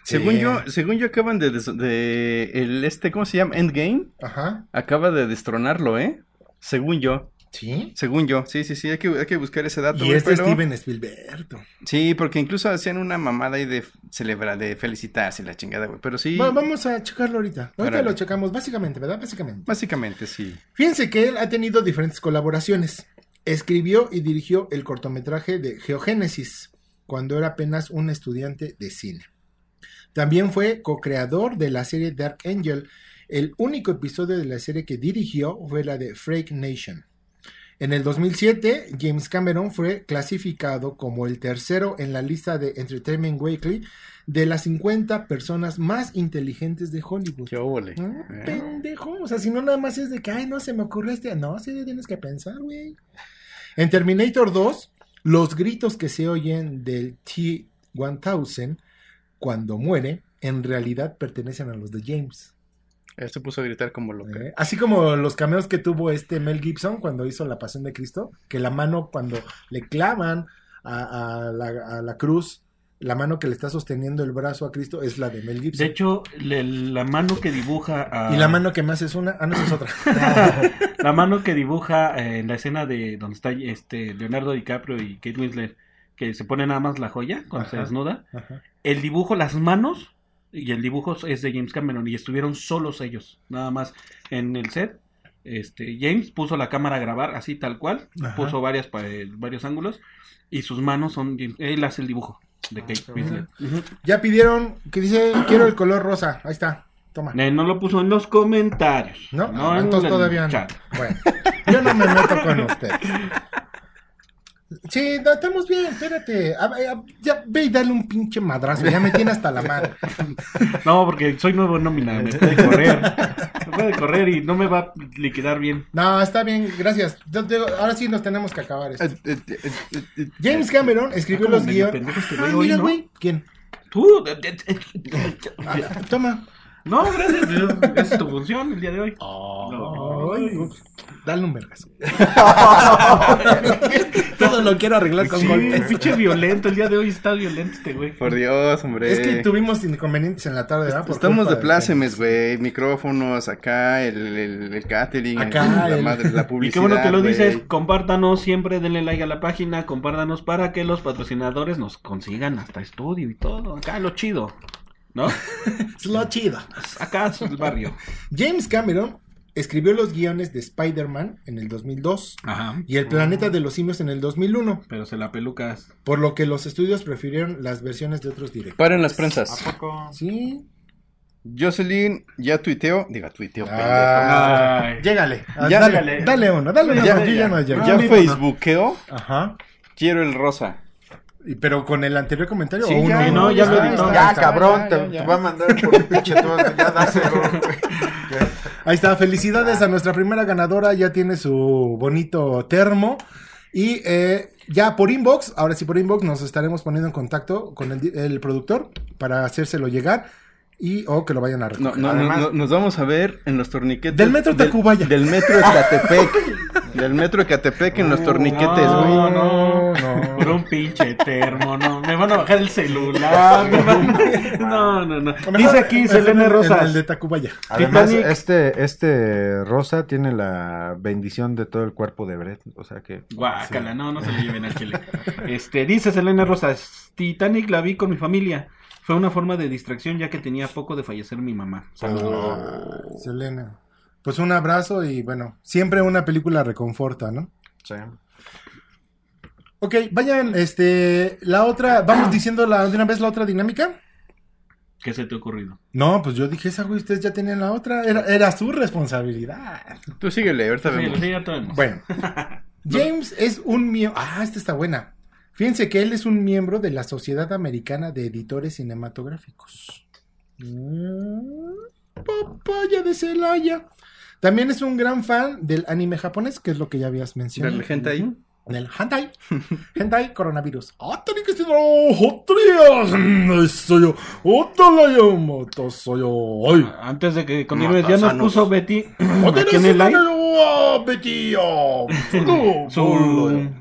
[SPEAKER 2] Según
[SPEAKER 1] Sí.
[SPEAKER 2] yo, según yo acaban de, des- de el este, ¿cómo se llama? Endgame.
[SPEAKER 1] Ajá.
[SPEAKER 2] Acaba de destronarlo, ¿eh? Según yo,
[SPEAKER 1] Sí.
[SPEAKER 2] según yo. Sí, sí, sí, hay que, hay que buscar ese dato.
[SPEAKER 1] Y este
[SPEAKER 2] pero-
[SPEAKER 1] Steven Spielberg.
[SPEAKER 2] Sí, porque incluso hacían una mamada ahí de celebrar, de felicitarse y la chingada, güey. Pero sí,
[SPEAKER 1] Va- vamos a checarlo ahorita. Ahorita
[SPEAKER 2] Órale.
[SPEAKER 1] lo checamos, básicamente, ¿verdad? Básicamente.
[SPEAKER 2] básicamente sí.
[SPEAKER 1] Fíjense que él ha tenido diferentes colaboraciones. Escribió y dirigió el cortometraje de Geogénesis cuando era apenas un estudiante de cine. También fue co-creador de la serie Dark Angel. El único episodio de la serie que dirigió fue la de Freak Nation. En el 2007, James Cameron fue clasificado como el tercero en la lista de Entertainment Weekly de las 50 personas más inteligentes de Hollywood.
[SPEAKER 2] Qué óvole.
[SPEAKER 1] Ah,
[SPEAKER 2] ¿Eh?
[SPEAKER 1] pendejo. O sea, si no nada más es de que, ay, no se me ocurre este. No, sí tienes que pensar, güey. En Terminator 2, los gritos que se oyen del T-1000 cuando muere, en realidad pertenecen a los de James.
[SPEAKER 2] Él se puso a gritar como loco.
[SPEAKER 1] ¿eh? Así como los cameos que tuvo este Mel Gibson cuando hizo La Pasión de Cristo, que la mano cuando le clavan a, a la, a la cruz, la mano que le está sosteniendo el brazo a Cristo es la de Mel
[SPEAKER 3] de
[SPEAKER 1] Gibson.
[SPEAKER 3] hecho, le- la mano que dibuja a...
[SPEAKER 1] y la mano que más es una, ah, no, es otra.
[SPEAKER 3] La mano que dibuja eh, en la escena de donde está este Leonardo DiCaprio y Kate Winslet, que se pone nada más la joya cuando se desnuda.
[SPEAKER 1] Ajá.
[SPEAKER 3] El dibujo, las manos y el dibujo es de James Cameron y estuvieron solos ellos, nada más en el set. Este James puso la cámara a grabar así tal cual,
[SPEAKER 1] Ajá.
[SPEAKER 3] puso varias eh, varios ángulos y sus manos son James- él hace el dibujo de Kate Winslet. Ujú.
[SPEAKER 1] Ya pidieron que dice, quiero el color rosa. Ahí está, toma.
[SPEAKER 3] Eh, no lo puso en los comentarios.
[SPEAKER 1] ¿No?
[SPEAKER 3] no
[SPEAKER 1] Ah,
[SPEAKER 3] en
[SPEAKER 1] todavía no.
[SPEAKER 3] chat.
[SPEAKER 1] Bueno, yo no me meto con usted. Sí, no, estamos bien, espérate. A- a- ya ve y dale un pinche madrazo, ya me tiene hasta la madre.
[SPEAKER 3] No, porque soy nuevo en nómina, me puede correr. Me puede correr y no me va a liquidar bien.
[SPEAKER 1] No, está bien, gracias. Yo te digo, ahora sí nos tenemos que acabar esto.
[SPEAKER 2] Eh, eh, eh,
[SPEAKER 1] James Cameron escribió los guiones. Ah, mira. ¿Quién?
[SPEAKER 3] Tú.
[SPEAKER 1] Ah, toma.
[SPEAKER 3] No, gracias. Esa es tu función el día de hoy.
[SPEAKER 1] Dale un vergazo. Todo lo quiero arreglar con
[SPEAKER 3] Sí,
[SPEAKER 1] golpes.
[SPEAKER 3] pinche violento. El día de hoy está violento este güey.
[SPEAKER 2] Por Dios, hombre.
[SPEAKER 1] Es que tuvimos inconvenientes en la tarde, ¿verdad? Por
[SPEAKER 2] Estamos de plácemes, güey. Micrófonos, acá, el, el, el catering,
[SPEAKER 1] Acá,
[SPEAKER 2] la,
[SPEAKER 1] el-
[SPEAKER 2] madre, la
[SPEAKER 3] Y
[SPEAKER 2] publicidad.
[SPEAKER 3] qué bueno que lo dices, compártanos siempre, denle like a la página, compártanos para que los patrocinadores nos consigan hasta estudio y todo. Acá lo chido, ¿no?
[SPEAKER 1] Es lo chido.
[SPEAKER 3] Acá es el barrio.
[SPEAKER 1] James Cameron escribió los guiones de Spider-Man en el 2002
[SPEAKER 3] Ajá.
[SPEAKER 1] y El planeta de los simios en el 2001,
[SPEAKER 3] Pero se la pelucas.
[SPEAKER 1] por lo que los estudios prefirieron las versiones de otros directores.
[SPEAKER 2] Paren las prensas.
[SPEAKER 4] ¿A poco?
[SPEAKER 1] Sí.
[SPEAKER 2] Jocelyn ya tuiteó. Diga, tuiteó,
[SPEAKER 1] Ah. Llégale.
[SPEAKER 2] Ya-
[SPEAKER 1] dale, dale uno, dale uno,
[SPEAKER 2] Ya-
[SPEAKER 1] porque ya no.
[SPEAKER 2] Ya
[SPEAKER 3] amigo,
[SPEAKER 2] facebookeó.
[SPEAKER 1] Ajá.
[SPEAKER 2] Quiero el rosa.
[SPEAKER 1] Pero con el anterior comentario
[SPEAKER 2] Sí,
[SPEAKER 1] o uno.
[SPEAKER 2] ya,
[SPEAKER 3] no, ya
[SPEAKER 1] Ah,
[SPEAKER 3] lo
[SPEAKER 1] ahí
[SPEAKER 3] editó.
[SPEAKER 4] Ya, cabrón,
[SPEAKER 2] ya,
[SPEAKER 4] te,
[SPEAKER 2] ya, ya.
[SPEAKER 4] te va a mandar por un pinche todo. Ya dáselo. Ya.
[SPEAKER 1] Ahí está, felicidades a nuestra primera ganadora, ya tiene su bonito termo. Y eh, ya por inbox, ahora sí por inbox, nos estaremos poniendo en contacto con el, el productor para hacérselo llegar y o que lo vayan a
[SPEAKER 2] No,
[SPEAKER 1] recoger.
[SPEAKER 2] no,
[SPEAKER 4] Además-
[SPEAKER 2] no, nos vamos a ver en los torniquetes.
[SPEAKER 1] Del metro Tacubaya.
[SPEAKER 2] Del metro Ecatepec. del metro Ecatepec en los torniquetes,
[SPEAKER 3] No,
[SPEAKER 2] güey.
[SPEAKER 3] no,
[SPEAKER 1] no.
[SPEAKER 3] Por un pinche termo, no. Me van a bajar el celular. me van- No, no, no.
[SPEAKER 1] Mejor
[SPEAKER 3] Dice aquí
[SPEAKER 1] en-
[SPEAKER 3] Selene
[SPEAKER 1] en- en
[SPEAKER 3] Rosas.
[SPEAKER 1] el de Tacubaya.
[SPEAKER 4] Además,
[SPEAKER 3] Titanic.
[SPEAKER 4] este, este Rosa tiene la bendición de todo el cuerpo de Brett. O sea que.
[SPEAKER 3] Guácala, no, no se lo lleven al chile. Este, dice Selena Rosas, Titanic la vi con mi familia. Fue una forma de distracción ya que tenía poco de fallecer mi mamá. Saludos.
[SPEAKER 1] Selena. pues un abrazo y bueno, siempre una película reconforta, ¿no?
[SPEAKER 4] Sí.
[SPEAKER 1] Ok, vayan, este, la otra, vamos diciendo la, de una vez la otra dinámica.
[SPEAKER 3] ¿Qué se te ha ocurrido?
[SPEAKER 1] No, pues yo dije esa, güey, ustedes ya tenían la otra, era, era su responsabilidad.
[SPEAKER 2] Tú síguele, ahorita
[SPEAKER 3] Sí,
[SPEAKER 2] vemos.
[SPEAKER 3] sí, ya tenemos.
[SPEAKER 1] Bueno, James es un miembro, ah, esta está buena. Fíjense que él es un miembro de la Sociedad Americana de Editores Cinematográficos. Mm, Papaya de Celaya. También es un gran fan del anime japonés, que es lo que ya habías mencionado.
[SPEAKER 2] Dale, gente ahí.
[SPEAKER 1] Del hentai. hentai coronavirus.
[SPEAKER 3] Antes de que continúes, ya nos puso Betty
[SPEAKER 1] ¡Otara
[SPEAKER 3] aquí en el live
[SPEAKER 1] Betty! Oh,
[SPEAKER 3] su...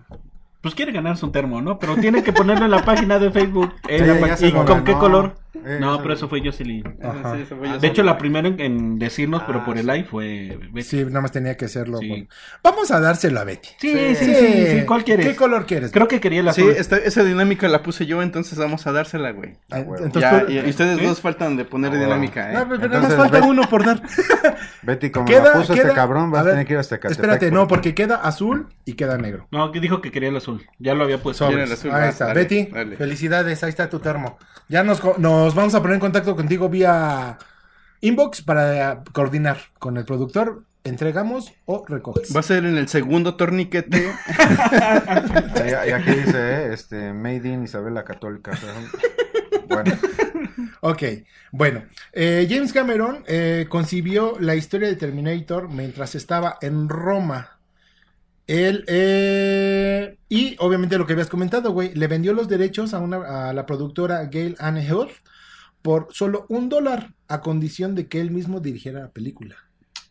[SPEAKER 3] Pues quiere ganarse un termo, ¿no? Pero tiene que ponerlo en la página de Facebook. Eh,
[SPEAKER 4] Sí,
[SPEAKER 3] la ¿Y con qué color?
[SPEAKER 4] Eh,
[SPEAKER 3] No, pero eso fue Jocelyn.
[SPEAKER 1] Ajá.
[SPEAKER 2] Sí, eso fue yo
[SPEAKER 3] De hecho, la primera en, en decirnos, pero
[SPEAKER 4] Ah,
[SPEAKER 3] por el
[SPEAKER 4] sí.
[SPEAKER 3] live fue Betty.
[SPEAKER 1] Sí, nada más tenía que hacerlo.
[SPEAKER 3] Sí.
[SPEAKER 1] con- Vamos a dárselo a Betty.
[SPEAKER 3] Sí, sí, sí, sí, ¿Cuál quieres?
[SPEAKER 1] ¿Qué color quieres?
[SPEAKER 3] Creo que quería la
[SPEAKER 2] Sí, esta- esa dinámica la puse yo, entonces vamos a dársela, güey.
[SPEAKER 1] Ah. Entonces,
[SPEAKER 2] Ya,
[SPEAKER 1] tú-
[SPEAKER 2] y, y ustedes
[SPEAKER 3] ¿Sí?
[SPEAKER 2] dos faltan de poner
[SPEAKER 4] Ah,
[SPEAKER 2] dinámica,
[SPEAKER 1] No,
[SPEAKER 2] ¿eh?
[SPEAKER 1] pero nada más
[SPEAKER 4] Entonces,
[SPEAKER 1] falta
[SPEAKER 4] Betty-
[SPEAKER 1] uno por dar.
[SPEAKER 4] Betty, como
[SPEAKER 1] Queda-
[SPEAKER 4] la puso
[SPEAKER 1] queda-
[SPEAKER 4] este cabrón, vas
[SPEAKER 1] a ver,
[SPEAKER 4] tener que ir hasta Ecatepec.
[SPEAKER 1] Espérate, no, porque queda azul y queda negro.
[SPEAKER 3] No, que dijo que quería el azul. Ya lo había puesto.
[SPEAKER 1] Ahí está. Betty, felicidades, ahí está tu termo. Ya nos, nos vamos a poner en contacto contigo vía inbox para coordinar con el productor. ¿Entregamos o recoges?
[SPEAKER 2] Va a ser en el segundo torniquete.
[SPEAKER 4] Y, y aquí dice, eh, este, Made in Isabela Católica. Bueno,
[SPEAKER 1] Ok, bueno, eh, James Cameron eh, concibió la historia de Terminator mientras estaba en Roma. Él, eh, y obviamente lo que habías comentado, güey, le vendió los derechos a, una, a la productora Gail Anne Heath por solo un dólar, a condición de que él mismo dirigiera la pelíla.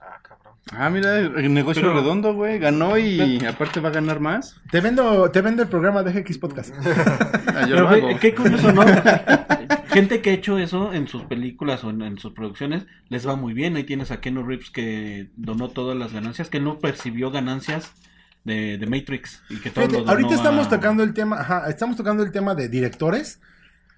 [SPEAKER 4] ah, cabrón.
[SPEAKER 2] Ah, mira, el negocio
[SPEAKER 3] Pero-
[SPEAKER 2] redondo, güey. Ganó y aparte va a ganar más.
[SPEAKER 1] Te vendo, te vendo el programa de GX Podcast.
[SPEAKER 2] Ah, yo
[SPEAKER 3] Pero
[SPEAKER 2] lo
[SPEAKER 3] ve-
[SPEAKER 2] hago.
[SPEAKER 3] qué curioso, ¿no? Gente que ha hecho eso en sus películas o en, en sus producciones les va muy bien. Ahí tienes a Keanu Reeves que donó todas las ganancias, que no percibió ganancias de, de Matrix. Y que todo
[SPEAKER 1] Fíjate,
[SPEAKER 3] lo donó
[SPEAKER 1] ahorita estamos
[SPEAKER 3] a-
[SPEAKER 1] tocando el tema, ajá, estamos tocando el tema de directores,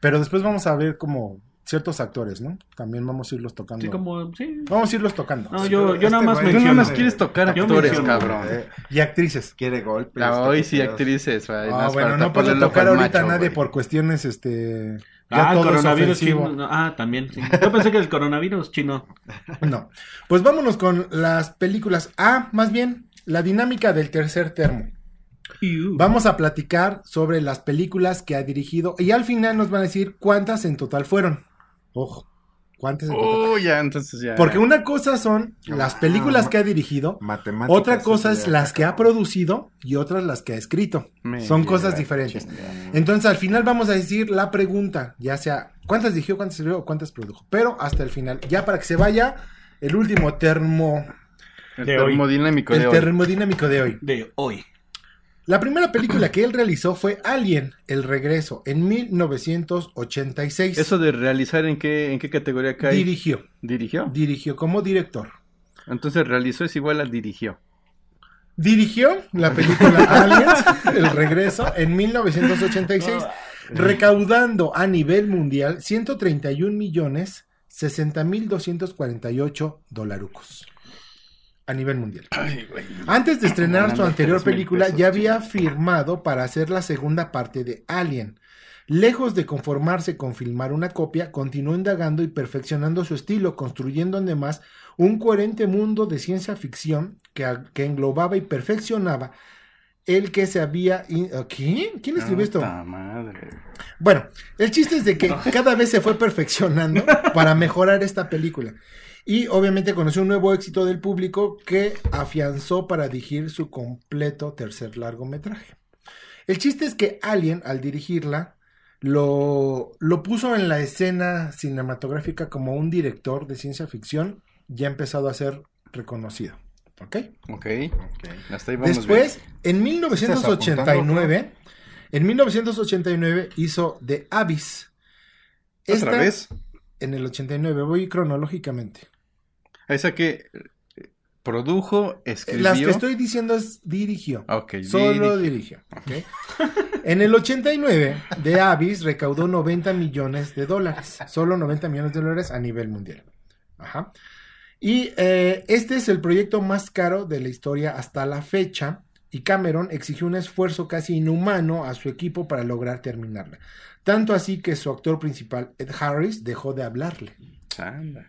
[SPEAKER 1] pero después vamos a ver como ciertos actores, ¿no? También vamos a irlos tocando.
[SPEAKER 3] Sí, como, sí.
[SPEAKER 1] Vamos a irlos tocando.
[SPEAKER 3] No, yo, yo
[SPEAKER 4] Este
[SPEAKER 3] nada más
[SPEAKER 4] güey-
[SPEAKER 2] Tú
[SPEAKER 3] menciono.
[SPEAKER 2] no nos quieres tocar actores,
[SPEAKER 3] menciono.
[SPEAKER 2] cabrón.
[SPEAKER 4] Eh,
[SPEAKER 1] Y actrices.
[SPEAKER 4] quiere golpes.
[SPEAKER 2] Ah, hoy sí, actrices. güey,
[SPEAKER 1] Ah,
[SPEAKER 2] nada más
[SPEAKER 1] bueno, no puedo tocar ahorita a nadie por cuestiones, este... Ya
[SPEAKER 3] Ah,
[SPEAKER 1] todo
[SPEAKER 3] coronavirus chino. no, Ah, también, sí. Yo pensé que el coronavirus chino.
[SPEAKER 1] No. Pues vámonos con las películas. Ah, más bien, la dinámica del tercer termo. Vamos a platicar sobre las películas que ha dirigido y al final nos van a decir cuántas en total fueron. Ojo, cuántas.
[SPEAKER 2] Oh, ya, entonces ya.
[SPEAKER 1] Porque una cosa son las películas
[SPEAKER 4] Ah,
[SPEAKER 1] que ha dirigido,
[SPEAKER 4] Matemáticas.
[SPEAKER 1] otra cosa es las que ha producido y otras las que ha escrito.
[SPEAKER 2] Me
[SPEAKER 1] Son
[SPEAKER 2] lleva
[SPEAKER 1] cosas diferentes.
[SPEAKER 2] chingada.
[SPEAKER 1] Entonces al final vamos a decir la pregunta, ya sea cuántas dirigió, cuántas escribió o cuántas produjo, pero hasta el final, ya para que se vaya el último termo,
[SPEAKER 2] El
[SPEAKER 3] De hoy.
[SPEAKER 2] termodinámico de
[SPEAKER 1] el
[SPEAKER 2] hoy.
[SPEAKER 1] termodinámico de hoy.
[SPEAKER 3] De hoy.
[SPEAKER 1] La primera película que él realizó fue Alien, El Regreso, en 1986.
[SPEAKER 2] Eso de realizar en qué, en qué categoría cae.
[SPEAKER 1] dirigió,
[SPEAKER 2] ¿Dirigió?
[SPEAKER 1] dirigió como director.
[SPEAKER 2] Entonces realizó es igual a dirigió.
[SPEAKER 1] Dirigió la película Aliens, El Regreso, en 1986, recaudando a nivel mundial 131 millones 60 mil 248 dolarucos. A nivel mundial.
[SPEAKER 2] Ay.
[SPEAKER 1] Antes de estrenar su anterior
[SPEAKER 2] 3,000
[SPEAKER 1] película,
[SPEAKER 2] pesos,
[SPEAKER 1] ya había firmado para hacer la segunda parte de Alien. Lejos de conformarse con filmar una copia, continuó indagando y perfeccionando su estilo, construyendo además un coherente mundo de ciencia ficción que englobaba y perfeccionaba el que se había... in- ¿Quién? ¿Quién escribió esto?
[SPEAKER 2] Madre.
[SPEAKER 1] Bueno, el chiste es de que cada vez se fue perfeccionando para mejorar esta película. Y obviamente conoció un nuevo éxito del público que afianzó para dirigir su completo tercer largometraje. El chiste es que Alien, al dirigirla, lo, lo puso en la escena cinematográfica como un director de ciencia ficción ya empezado a ser reconocido. ¿Ok?
[SPEAKER 2] Ok.
[SPEAKER 4] Ok.
[SPEAKER 2] Hasta ahí vamos
[SPEAKER 1] Después, en
[SPEAKER 4] ¿Estás
[SPEAKER 1] 1989, en 1989 hizo The Abyss.
[SPEAKER 2] bien. ¿Otra
[SPEAKER 1] Esta-
[SPEAKER 2] vez?
[SPEAKER 1] En el 89, voy cronológicamente.
[SPEAKER 2] Esa que eh, produjo, escribió.
[SPEAKER 1] Las que estoy diciendo es dirigió.
[SPEAKER 2] Ok,
[SPEAKER 1] Solo
[SPEAKER 2] dirigió.
[SPEAKER 1] dirigió. ¿ok? En el 89, The Abyss recaudó 90 millones de dólares. Solo 90 millones de dólares a nivel mundial. Ajá. Y eh, este es el proyecto más caro de la historia hasta la fecha. Y Cameron exigió un esfuerzo casi inhumano a su equipo para lograr terminarla. Tanto así que su actor principal, Ed Harris, dejó de hablarle.
[SPEAKER 2] Anda.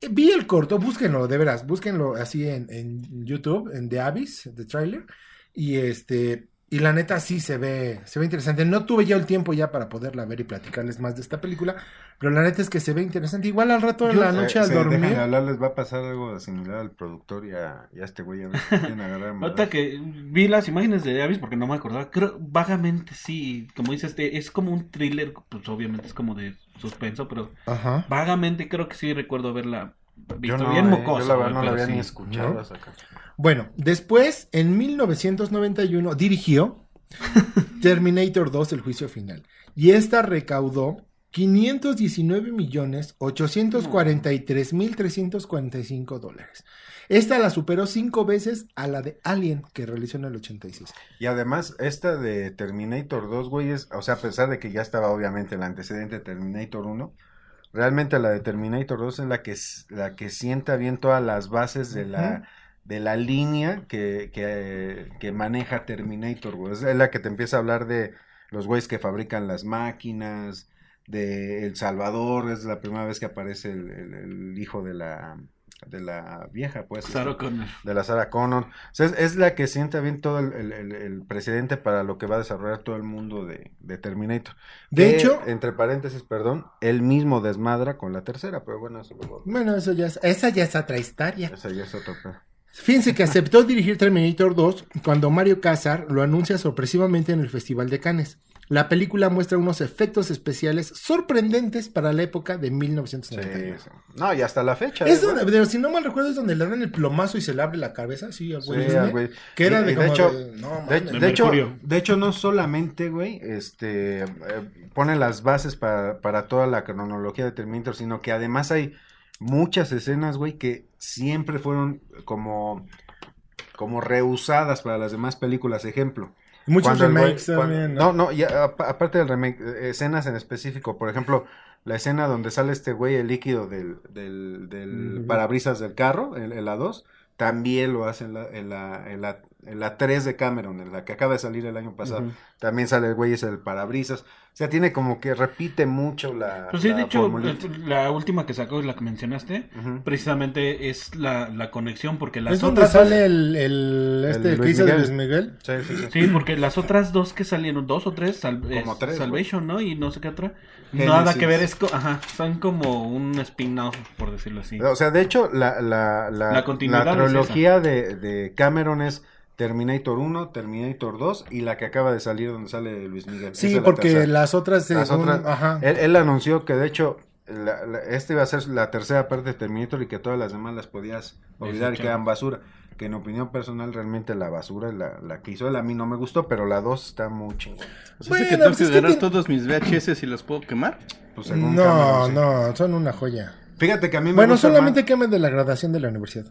[SPEAKER 1] Eh, Vi el corto, búsquenlo, de veras, búsquenlo así en, en YouTube, en The Abyss, The Trailer. Y este, y la neta sí se ve, se ve interesante. No tuve ya el tiempo ya para poderla ver y platicarles más de esta película, pero la neta es que se ve interesante. Igual al rato de la noche
[SPEAKER 4] Eh,
[SPEAKER 1] al
[SPEAKER 4] sí,
[SPEAKER 1] dormir.
[SPEAKER 4] hablar, les va a pasar algo similar al productor y a, y a este güey. A ver si quieren agarrar a
[SPEAKER 3] Ahorita que vi las imágenes de Abyss porque no me acordaba, creo vagamente sí, como dices, este, es como un thriller, pues obviamente es como de suspenso, pero
[SPEAKER 1] Ajá.
[SPEAKER 3] vagamente creo que sí recuerdo haberla
[SPEAKER 4] Yo
[SPEAKER 3] visto
[SPEAKER 4] no,
[SPEAKER 3] bien
[SPEAKER 4] eh. Yo la verdad
[SPEAKER 3] güey,
[SPEAKER 4] no la había
[SPEAKER 3] sí.
[SPEAKER 4] ni escuchado
[SPEAKER 1] ¿No? Bueno, después, en 1991, dirigió Terminator 2, el juicio final. Y esta recaudó 519 millones 843 mil 345 dólares. Esta la superó cinco veces a la de Alien, que realizó en el 86.
[SPEAKER 4] Y además, esta de Terminator 2, güey, es, o sea, a pesar de que ya estaba obviamente el antecedente de Terminator 1, realmente la de Terminator 2 es la que, la que sienta bien todas las bases de la, de la línea que, que, que maneja Terminator, güey. Es la que te empieza a hablar de los güeyes que fabrican las máquinas, de El Salvador, es la primera vez que aparece el, el- el hijo de la, de la vieja, pues.
[SPEAKER 3] Sarah
[SPEAKER 4] este,
[SPEAKER 3] Connor.
[SPEAKER 4] de la Sarah Connor. O sea, es, es la que sienta bien todo el, el- el- el precedente para lo que va a desarrollar todo el mundo de, de Terminator.
[SPEAKER 1] De
[SPEAKER 4] Que,
[SPEAKER 1] hecho,
[SPEAKER 4] entre paréntesis, perdón, él mismo desmadra con la tercera, pero bueno, eso luego.
[SPEAKER 1] bueno, eso ya es, esa ya es otra historia.
[SPEAKER 4] Esa ya es pedo.
[SPEAKER 1] Fíjense que aceptó dirigir Terminator 2 cuando Mario Casar lo anuncia sorpresivamente en el Festival de Cannes. La película muestra unos efectos especiales sorprendentes para la época de
[SPEAKER 4] Sí,
[SPEAKER 1] 1991.
[SPEAKER 4] sí. No, y hasta la fecha.
[SPEAKER 1] Es
[SPEAKER 4] ¿eh,
[SPEAKER 1] donde,
[SPEAKER 4] güey?
[SPEAKER 1] de- si no mal recuerdo, es donde le dan el plomazo y se le abre la cabeza, sí, al
[SPEAKER 4] Sí,
[SPEAKER 1] güey.
[SPEAKER 4] güey.
[SPEAKER 1] Que era
[SPEAKER 4] Y-
[SPEAKER 1] de,
[SPEAKER 4] y de hecho-
[SPEAKER 1] de- no,
[SPEAKER 4] De,
[SPEAKER 1] mames.
[SPEAKER 3] De
[SPEAKER 4] de hecho, de hecho, no solamente, güey, este, eh, pone las bases para, para toda la cronología de Terminator, sino que además hay muchas escenas, güey, que siempre fueron como, como reusadas para las demás películas. Ejemplo.
[SPEAKER 1] Muchos
[SPEAKER 4] cuando el güey-
[SPEAKER 1] remakes
[SPEAKER 4] cuando-
[SPEAKER 1] también.
[SPEAKER 4] No, no, y a- a- aparte del remake, eh, escenas en específico, por ejemplo, la escena donde sale este güey el líquido del, del, del parabrisas del carro, en, en la 2, también lo hace en la, en, la, en, la, en la 3 de Cameron, en la que acaba de salir el año pasado. También sale el güey ese del parabrisas. O sea, tiene como que repite mucho la.
[SPEAKER 3] Pues sí,
[SPEAKER 4] la
[SPEAKER 3] de hecho,
[SPEAKER 4] formulita.
[SPEAKER 3] la última que sacó, la que mencionaste, precisamente es la, la conexión, porque las
[SPEAKER 1] es donde
[SPEAKER 3] otras...
[SPEAKER 1] sale el, el, este,
[SPEAKER 4] El Luis
[SPEAKER 1] hizo de
[SPEAKER 4] Miguel.
[SPEAKER 1] Luis Miguel.
[SPEAKER 4] Sí, sí, sí.
[SPEAKER 3] Sí, porque las otras dos que salieron, dos o tres, Sal-
[SPEAKER 4] Como
[SPEAKER 3] es
[SPEAKER 4] tres,
[SPEAKER 3] Salvation, ¿no? Y no sé qué otra.
[SPEAKER 4] Genesis.
[SPEAKER 3] Nada que ver, es co- ajá, son como un spin-off, por decirlo así.
[SPEAKER 4] O sea, de hecho, la, la, la,
[SPEAKER 3] La continuidad
[SPEAKER 4] la
[SPEAKER 3] es
[SPEAKER 4] trilogía de, de Cameron es Terminator 1, Terminator 2 y la que acaba de salir donde sale Luis Miguel.
[SPEAKER 1] Sí, porque las otras,
[SPEAKER 4] Las otras-
[SPEAKER 1] ajá.
[SPEAKER 4] Él, él anunció que de hecho la- la- este iba a ser la tercera parte de Terminator y que todas las demás las podías olvidar y quedan basura. Que en opinión personal realmente la basura es la, la que hizo él. A mí no me gustó, pero la 2 está muy chingona.
[SPEAKER 2] O sea,
[SPEAKER 1] Bueno,
[SPEAKER 2] ¿sí que tengo
[SPEAKER 1] pues
[SPEAKER 2] que
[SPEAKER 1] es que
[SPEAKER 2] agarrar
[SPEAKER 1] tiene-
[SPEAKER 2] todos mis VHS y los puedo quemar?
[SPEAKER 4] Pues, según
[SPEAKER 1] No,
[SPEAKER 4] Cameron, sí.
[SPEAKER 1] no, son una joya.
[SPEAKER 4] Fíjate que a mí me
[SPEAKER 1] Bueno,
[SPEAKER 4] gusta
[SPEAKER 1] solamente
[SPEAKER 4] más-
[SPEAKER 1] quemen de la graduación de la universidad.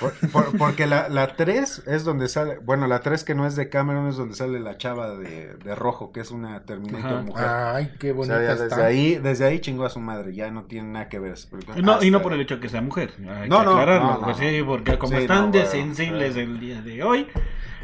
[SPEAKER 4] Por- por- porque la, la 3 es donde sale, bueno, la 3 que no es de Cameron es donde sale la chava de, de rojo, que es una Terminator
[SPEAKER 3] Ajá.
[SPEAKER 4] mujer.
[SPEAKER 1] Ay, qué
[SPEAKER 4] o
[SPEAKER 1] bonita
[SPEAKER 4] sea, ya desde
[SPEAKER 1] está.
[SPEAKER 4] ahí, desde ahí chingó a su madre, ya no tiene nada que ver. película.
[SPEAKER 3] No, y no por el hecho de que sea mujer. Hay
[SPEAKER 4] No,
[SPEAKER 3] que
[SPEAKER 4] no,
[SPEAKER 3] aclararlo.
[SPEAKER 4] no, no.
[SPEAKER 3] pues sí, porque como
[SPEAKER 4] Sí,
[SPEAKER 3] están
[SPEAKER 4] no,
[SPEAKER 3] de
[SPEAKER 4] bueno,
[SPEAKER 3] sensibles
[SPEAKER 4] sí.
[SPEAKER 3] el día de hoy.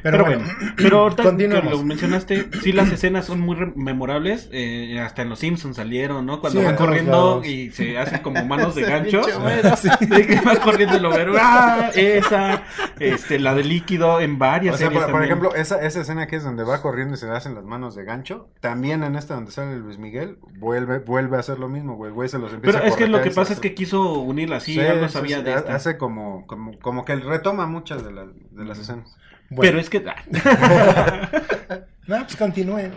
[SPEAKER 1] Pero,
[SPEAKER 3] Pero,
[SPEAKER 1] bueno,
[SPEAKER 3] bueno, pero ahorita que lo mencionaste, sí las escenas son muy memorables. eh, hasta en los Simpsons salieron, ¿no? Cuando
[SPEAKER 1] Sí,
[SPEAKER 3] van corriendo
[SPEAKER 1] lados.
[SPEAKER 3] y se hacen como manos de gancho. Sí, que corriendo el overo. ¡Ah! Esa, este, la de líquido en varias
[SPEAKER 4] O sea,
[SPEAKER 3] series
[SPEAKER 4] por, ejemplo, esa, esa escena que es donde va corriendo y se le hacen las manos de gancho, también en esta donde sale Luis Miguel, vuelve, vuelve a hacer lo mismo, güey, se los empieza
[SPEAKER 3] Pero
[SPEAKER 4] a
[SPEAKER 3] es que lo que pasa es que quiso unirla así,
[SPEAKER 4] Sí,
[SPEAKER 3] algo
[SPEAKER 4] sí,
[SPEAKER 3] sabía
[SPEAKER 4] sí,
[SPEAKER 3] de esta.
[SPEAKER 4] hace como, como, como que retoma muchas de, las de las escenas.
[SPEAKER 1] Bueno,
[SPEAKER 3] Pero es que... ah.
[SPEAKER 1] no, pues continúen.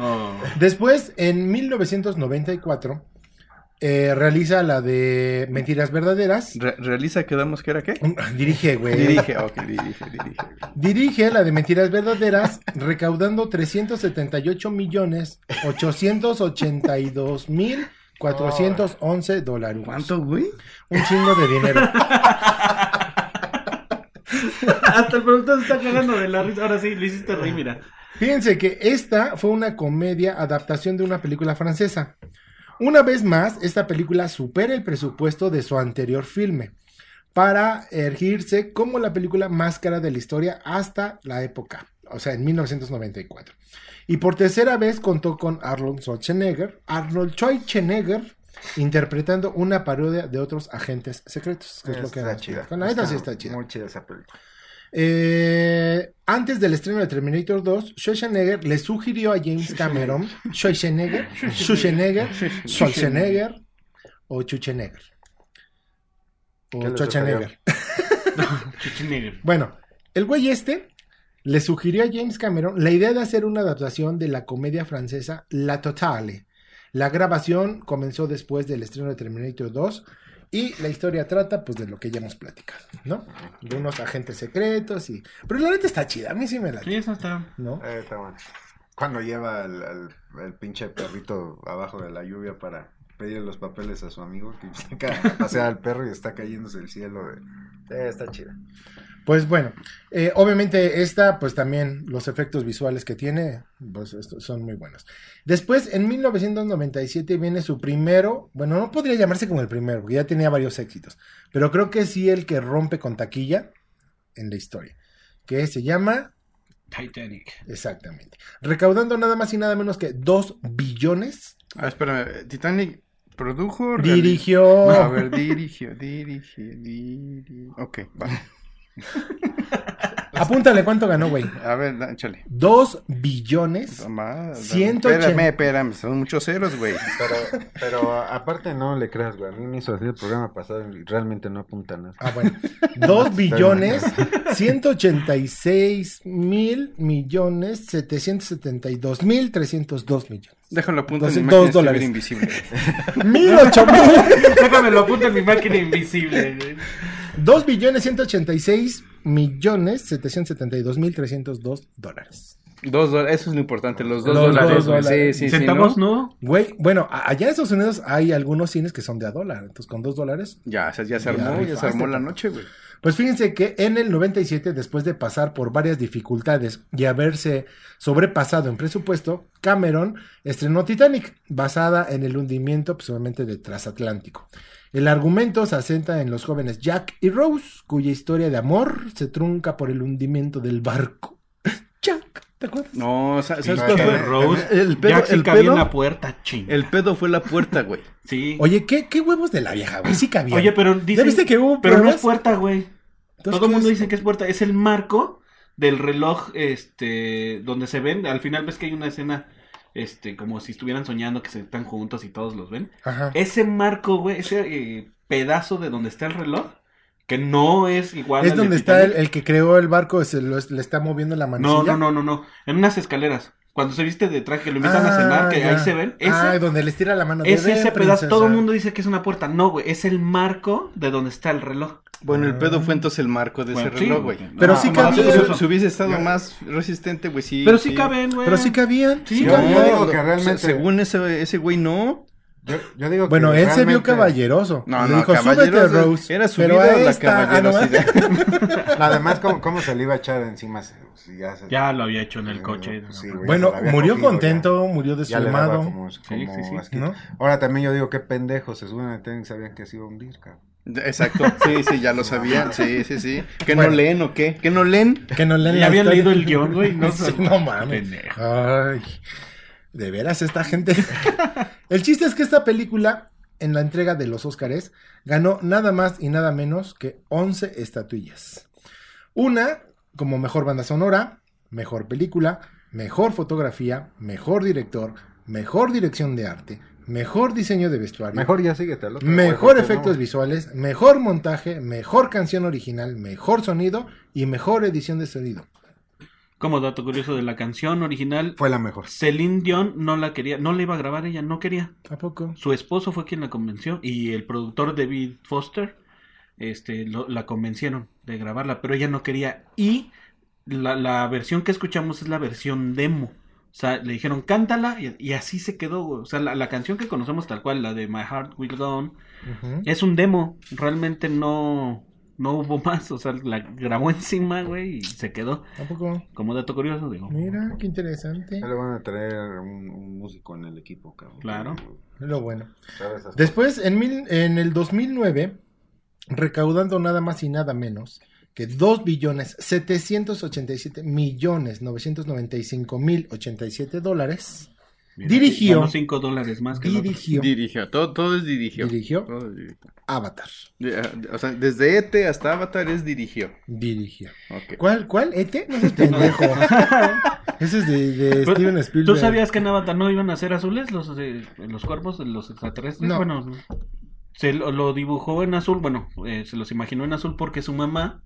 [SPEAKER 3] Oh.
[SPEAKER 1] Después, en 1994, eh, realiza la de Mentiras Verdaderas.
[SPEAKER 2] Re- ¿Realiza quedamos que era qué?
[SPEAKER 1] Dirige, güey.
[SPEAKER 2] Dirige, ok, dirige, dirige.
[SPEAKER 1] Dirige la de Mentiras Verdaderas, recaudando 378 millones 882 mil 411 dólares.
[SPEAKER 2] ¿Cuánto, güey?
[SPEAKER 1] Un chingo de dinero.
[SPEAKER 3] Hasta el productor se está cagando de la risa. Ahora sí, lo hiciste reír, mira.
[SPEAKER 1] Fíjense que esta fue una comedia adaptación de una película francesa. Una vez más, esta película supera el presupuesto de su anterior filme. para erigirse como la película más cara de la historia hasta la época, o sea, en 1994. Y por tercera vez contó con Arnold Schwarzenegger, Arnold Schwarzenegger interpretando una parodia de otros agentes secretos, que es lo que
[SPEAKER 4] Está chida.
[SPEAKER 1] Con la neta sí está chida.
[SPEAKER 4] Muy chida esa película.
[SPEAKER 1] Eh, antes del estreno de Terminator 2, Schwarzenegger le sugirió a James Cameron, Schwarzenegger, Schwarzenegger, Schwarzenegger o Schwarzenegger.
[SPEAKER 4] ¿Qué
[SPEAKER 1] O. Schwarzenegger. Bueno, el güey este le sugirió a James Cameron la idea de hacer una adaptación de la comedia francesa La Totale. La grabación comenzó después del estreno de Terminator 2 y la historia trata pues de lo que ya hemos platicado, ¿no? De unos agentes secretos y... Pero la neta está chida, a mí sí me la...
[SPEAKER 3] Sí, eso está.
[SPEAKER 1] ¿no?
[SPEAKER 4] Eh, está bueno. Cuando lleva el, el- el pinche perrito abajo de la lluvia para pedirle los papeles a su amigo, que saca a pasear al perro y está cayéndose el cielo. De... Eh, está chida.
[SPEAKER 1] Pues bueno, eh, obviamente esta, pues también los efectos visuales que tiene, pues esto- son muy buenos. Después, en 1997 viene su primero, bueno, no podría llamarse como el primero, porque ya tenía varios éxitos, pero creo que sí el que rompe con taquilla en la historia, que se llama,
[SPEAKER 3] Titanic.
[SPEAKER 1] exactamente, recaudando nada más y nada menos que 2 billones,
[SPEAKER 2] Ah, espérame. Titanic produjo.
[SPEAKER 1] dirigió...
[SPEAKER 2] A ver, dirigió, dirigió, dirigió. Ok, va.
[SPEAKER 1] Apúntale cuánto ganó, güey.
[SPEAKER 2] A ver, échale.
[SPEAKER 1] 2 billones. Ciento
[SPEAKER 2] Espérame,
[SPEAKER 1] ochenta.
[SPEAKER 2] espérame, son muchos ceros, güey.
[SPEAKER 4] Pero, pero aparte no le creas, güey. A mí me hizo así el programa pasado y realmente no apunta nada.
[SPEAKER 1] Ah, bueno. 2 billones 186 mil millones 772 mil 302 millones.
[SPEAKER 2] Déjalo apunto en
[SPEAKER 1] Dos-
[SPEAKER 2] mi
[SPEAKER 1] dos
[SPEAKER 2] máquina
[SPEAKER 1] dólares.
[SPEAKER 2] invisible.
[SPEAKER 1] Mil ocho mil.
[SPEAKER 3] Déjame lo apunto en mi máquina invisible. güey.
[SPEAKER 1] 2 billones 186 millones 772 mil 302 dólares.
[SPEAKER 2] Dos dólares, eso es lo importante, los dos
[SPEAKER 1] Los
[SPEAKER 2] dólares.
[SPEAKER 1] dos dólares.
[SPEAKER 2] Sí, sí, sí.
[SPEAKER 3] Centavos,
[SPEAKER 2] ¿no?
[SPEAKER 3] ¿no?
[SPEAKER 1] Güey, bueno, allá en Estados Unidos hay algunos cines que son de a dólar. Entonces, con 2 dólares.
[SPEAKER 2] Ya, ya se
[SPEAKER 1] Ya
[SPEAKER 2] armó, ya,
[SPEAKER 1] rifaste,
[SPEAKER 2] se armó la noche, güey.
[SPEAKER 1] Pues fíjense que en el 97, después de pasar por varias dificultades y haberse sobrepasado en presupuesto, Cameron estrenó Titanic, basada en el hundimiento, pues obviamente, de Transatlántico. El argumento se asenta en los jóvenes Jack y Rose, cuya historia de amor se trunca por el hundimiento del barco. Jack, ¿te acuerdas?
[SPEAKER 2] No, sa- ¿sabes
[SPEAKER 4] Pinche
[SPEAKER 2] cuál fue?
[SPEAKER 3] Rose.
[SPEAKER 2] El pedo,
[SPEAKER 3] Jack sí
[SPEAKER 2] el
[SPEAKER 3] cabía
[SPEAKER 2] pedo,
[SPEAKER 3] en la puerta, ching.
[SPEAKER 2] el pedo fue la puerta, güey.
[SPEAKER 3] Sí.
[SPEAKER 1] Oye, ¿qué, qué huevos de la vieja, güey? Sí cabía.
[SPEAKER 3] Oye, pero
[SPEAKER 1] ¿Ya
[SPEAKER 3] dicen,
[SPEAKER 1] viste que hubo
[SPEAKER 3] pero no es puerta, güey. Todo el
[SPEAKER 1] ¿qué
[SPEAKER 3] mundo
[SPEAKER 1] es?
[SPEAKER 3] dice que es puerta. Es el marco del reloj, este, donde se ven. Al final ves que hay una escena, este, como si estuvieran soñando que se están juntos y todos los ven.
[SPEAKER 1] Ajá.
[SPEAKER 3] Ese marco, güey, ese eh, pedazo de donde está el reloj, que no es igual.
[SPEAKER 1] Es
[SPEAKER 3] al
[SPEAKER 1] donde está el, que creó el barco, se lo- le está moviendo la manecilla.
[SPEAKER 3] No, no, no, no, no. En unas escaleras. Cuando se viste de traje, que lo invitan a cenar, que
[SPEAKER 1] Ah,
[SPEAKER 3] ahí
[SPEAKER 1] ya.
[SPEAKER 3] se ven. Ese,
[SPEAKER 1] Ah, donde les tira la mano. de
[SPEAKER 3] es ese
[SPEAKER 1] "Ven,
[SPEAKER 3] pedazo.
[SPEAKER 1] princesa".
[SPEAKER 3] Todo el mundo dice que es una puerta. No, güey. Es el marco de donde está el reloj.
[SPEAKER 2] Bueno, el
[SPEAKER 1] Ah.
[SPEAKER 2] pedo fue entonces el marco de
[SPEAKER 3] Bueno,
[SPEAKER 2] ese
[SPEAKER 3] sí,
[SPEAKER 2] reloj, güey.
[SPEAKER 1] Pero
[SPEAKER 3] Ah,
[SPEAKER 1] sí
[SPEAKER 3] más
[SPEAKER 1] cabía.
[SPEAKER 3] o menos
[SPEAKER 2] Si, si hubiese estado más resistente, güey, sí.
[SPEAKER 3] Pero sí caben, güey.
[SPEAKER 1] Pero sí cabían.
[SPEAKER 3] Sí,
[SPEAKER 1] Sí,
[SPEAKER 4] Yo
[SPEAKER 1] cabían.
[SPEAKER 4] digo que
[SPEAKER 2] se-
[SPEAKER 4] realmente-
[SPEAKER 2] según ese, ese güey, no.
[SPEAKER 4] Yo, yo digo que
[SPEAKER 1] Bueno, él se vio caballeroso.
[SPEAKER 2] No,
[SPEAKER 1] Le
[SPEAKER 2] no,
[SPEAKER 1] dijo, súbete, Rose.
[SPEAKER 2] era su
[SPEAKER 1] pero
[SPEAKER 2] la
[SPEAKER 1] esta, ah, no,
[SPEAKER 2] caballerosidad.
[SPEAKER 4] Además, ¿cómo, ¿cómo se le iba a echar encima? si- si ya, se-
[SPEAKER 3] Ya lo había hecho en el coche.
[SPEAKER 4] Sí, güey,
[SPEAKER 1] Bueno, murió
[SPEAKER 4] cogido,
[SPEAKER 1] contento, murió
[SPEAKER 4] Ya,
[SPEAKER 1] desfumado.
[SPEAKER 4] como, como
[SPEAKER 3] sí, sí.
[SPEAKER 4] Ahora también yo digo, qué pendejo, se suben al tren y sabían que se iba a hundir, cabrón.
[SPEAKER 2] Exacto, sí, sí, ya lo sabían, sí, sí, sí. ¿Que
[SPEAKER 1] Bueno.
[SPEAKER 2] no leen o qué? ¿Que no leen?
[SPEAKER 1] Que no leen
[SPEAKER 3] Ya habían
[SPEAKER 1] historia.
[SPEAKER 3] leído el guion, güey. No,
[SPEAKER 1] Sí, no mames.
[SPEAKER 3] Pendejo.
[SPEAKER 1] Ay, de veras esta gente. el chiste es que esta película, en la entrega de los Óscares, ganó nada más y nada menos que 11 estatuillas. Una como mejor banda sonora, mejor película, mejor fotografía, mejor director, mejor dirección de arte, mejor diseño de vestuario.
[SPEAKER 4] Mejor ya síguete al otro.
[SPEAKER 1] Mejor
[SPEAKER 4] güey, porque
[SPEAKER 1] efectos
[SPEAKER 4] no-
[SPEAKER 1] visuales, mejor montaje, mejor canción original, mejor sonido y mejor edición de sonido.
[SPEAKER 3] Como dato curioso de la canción original,
[SPEAKER 4] Fue la mejor.
[SPEAKER 3] Celine Dion no la quería, no la iba a grabar ella, no quería.
[SPEAKER 1] ¿A poco?
[SPEAKER 3] Su esposo fue quien la convenció y el productor David Foster este, lo- la convencieron de grabarla, pero ella no quería. Y la, la versión que escuchamos es la versión demo. O sea, le dijeron cántala y, y así se quedó. O sea, la, la canción que conocemos tal cual, la de My Heart Will Go On, es un demo. Realmente no, no hubo más. O sea, la grabó encima, güey, y se quedó.
[SPEAKER 1] ¿A poco?
[SPEAKER 3] Como dato curioso, digo.
[SPEAKER 1] Mira, qué interesante.
[SPEAKER 4] Ya le van a traer un, un músico en el equipo, cabrón.
[SPEAKER 3] Claro.
[SPEAKER 1] Lo bueno.
[SPEAKER 4] ¿Sabes esas
[SPEAKER 1] Después, en, mil- en el 2009, recaudando nada más y nada menos que 2 billones 787 millones 995 mil 87 dólares.
[SPEAKER 3] Mira,
[SPEAKER 1] Dirigió.
[SPEAKER 3] 5 dólares más que.
[SPEAKER 1] Dirigió
[SPEAKER 2] Dirigió, todo, todo es dirigió.
[SPEAKER 1] Dirigió.
[SPEAKER 2] Todo es dirigió.
[SPEAKER 1] Avatar.
[SPEAKER 2] O sea, desde ET hasta Avatar es dirigió.
[SPEAKER 1] Dirigió. ¿Cuál? ¿Cuál? ¿Ete? No seas pendejo. Ese es de, de
[SPEAKER 3] Pero,
[SPEAKER 1] Steven Spielberg.
[SPEAKER 3] ¿Tú sabías que en Avatar no iban a ser azules los, los cuerpos de los extraterrestres?
[SPEAKER 1] No.
[SPEAKER 3] Bueno, se lo, lo dibujó en azul, bueno, eh, se los imaginó en azul porque su mamá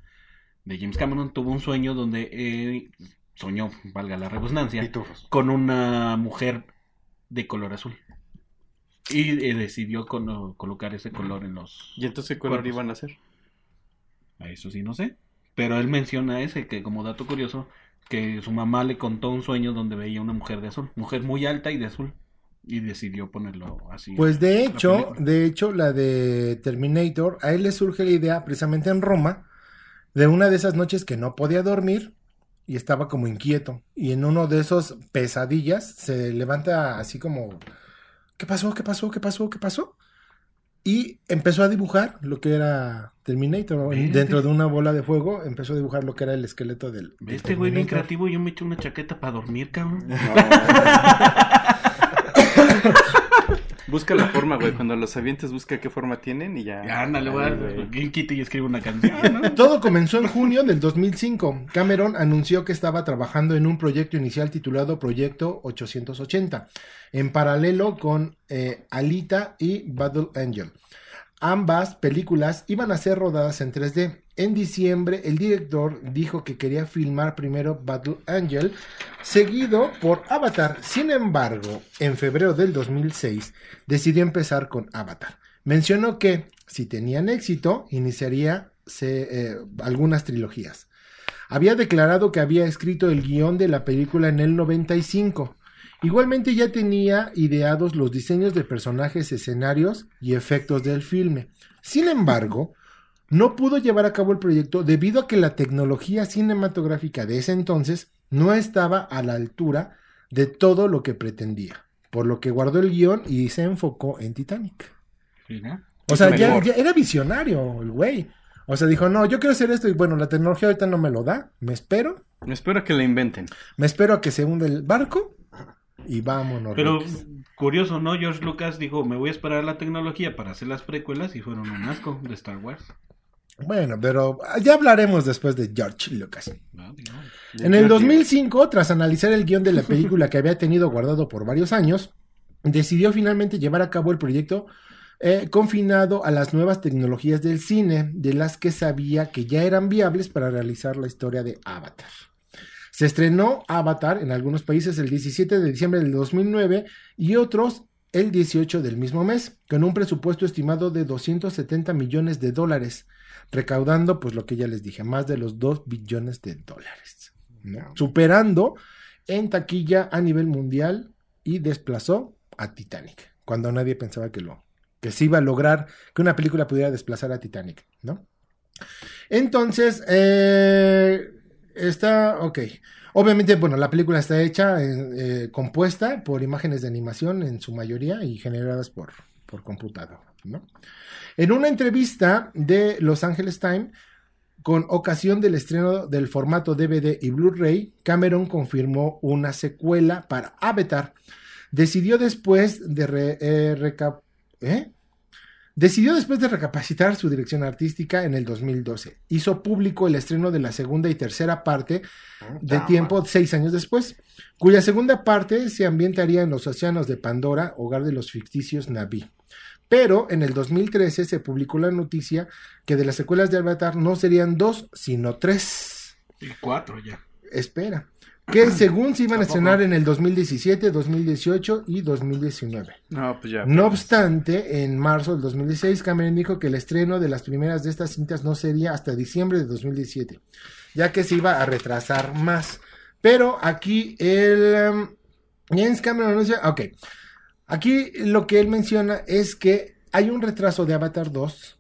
[SPEAKER 3] de James Cameron tuvo un sueño donde eh, soñó, valga la redundancia,
[SPEAKER 4] Pitufos.
[SPEAKER 3] con una mujer de color azul. Y eh, decidió con- colocar ese color en los...
[SPEAKER 2] ¿Y entonces qué color iban a hacer?
[SPEAKER 3] A eso sí no sé. Pero él menciona ese, que como dato curioso, que su mamá le contó un sueño donde veía una mujer de azul. Mujer muy alta y de azul. Y decidió ponerlo así.
[SPEAKER 1] Pues de hecho, de hecho, la de Terminator, a él le surge la idea precisamente en Roma, de una de esas noches que no podía dormir y estaba como inquieto. Y en uno de esos pesadillas se levanta así como, ¿qué pasó? ¿Qué pasó? ¿Qué pasó? ¿Qué pasó? Y empezó a dibujar lo que era Terminator.
[SPEAKER 3] Vete.
[SPEAKER 1] Dentro de una bola de fuego empezó a dibujar lo que era el esqueleto del... del
[SPEAKER 3] Este güey bien creativo, yo me eché una chaqueta para dormir, cabrón.
[SPEAKER 2] Busca la forma, güey. Cuando los avientes, busca qué forma tienen y ya.
[SPEAKER 3] Ya, ándale,
[SPEAKER 2] güey.
[SPEAKER 3] quite y escribe una canción, ¿no?
[SPEAKER 1] Todo comenzó en junio del 2005. Cameron anunció que estaba trabajando en un proyecto inicial titulado Proyecto 880, en paralelo con eh, Alita y Battle Angel. Ambas películas iban a ser rodadas en 3D. En diciembre, el director dijo que quería filmar primero Battle Angel, seguido por Avatar. Sin embargo, en febrero del 2006, decidió empezar con Avatar. Mencionó que, si tenían éxito, iniciaría eh, algunas trilogías. Había declarado que había escrito el guion de la película en el 95. Igualmente ya tenía ideados los diseños de personajes, escenarios y efectos del filme. Sin embargo, no pudo llevar a cabo el proyecto debido a que la tecnología cinematográfica de ese entonces no estaba a la altura de todo lo que pretendía, por lo que guardó el guion y se enfocó en Titanic.
[SPEAKER 3] Sí, ¿no?
[SPEAKER 1] O sea, ya, ya era visionario el güey. O sea, dijo, no, yo quiero hacer esto y bueno, la tecnología ahorita no me lo da, me espero,
[SPEAKER 2] Me espero a que la inventen.
[SPEAKER 1] me espero a que se hunde el barco y vámonos.
[SPEAKER 3] Pero curioso, ¿no? George Lucas dijo, me voy a esperar la tecnología para hacer las precuelas y fueron un asco de Star Wars.
[SPEAKER 1] Bueno, pero ya hablaremos después de George Lucas.
[SPEAKER 3] ¿no? Digo,
[SPEAKER 1] En el 2005, tras analizar el guion de la película que había tenido guardado por varios años, decidió finalmente llevar a cabo el proyecto eh, confinado a las nuevas tecnologías del cine, de las que sabía que ya eran viables para realizar la historia de Avatar. Se estrenó Avatar en algunos países el 17 de diciembre del 2009 y otros el 18 del mismo mes, con un presupuesto estimado de 270 millones de dólares, recaudando, pues lo que ya les dije, más de los 2 billones de dólares, ¿no? superando en taquilla a nivel mundial y desplazó a Titanic, cuando nadie pensaba que lo que se iba a lograr que una película pudiera desplazar a Titanic, ¿no? Entonces, eh, está, ok. Obviamente, bueno, la película está hecha, eh, eh, compuesta por imágenes de animación en su mayoría y generadas por, por computador, ¿no? En una entrevista de Los Angeles Times, con ocasión del estreno del formato DVD y Blu-ray, Cameron confirmó una secuela para Avatar. Decidió después de eh, recap- ¿eh? Decidió después de recapacitar su dirección artística en el 2012. Hizo público el estreno de la segunda y tercera parte de tiempo seis años después, cuya segunda parte se ambientaría en los océanos de Pandora, hogar de los ficticios Naví. Pero en el 2013 se publicó la noticia que de las secuelas de Avatar no serían dos, sino tres.
[SPEAKER 3] y cuatro ya.
[SPEAKER 1] Espera. Que según se iban a estrenar en el 2017, 2018 y 2019.
[SPEAKER 2] No, pues ya.
[SPEAKER 1] No obstante, en marzo del 2016, Cameron dijo que el estreno de las primeras de estas cintas no sería hasta diciembre de 2017, ya que se iba a retrasar más. Pero aquí el um, James Cameron anuncia, ok, aquí lo que él menciona es que hay un retraso de Avatar 2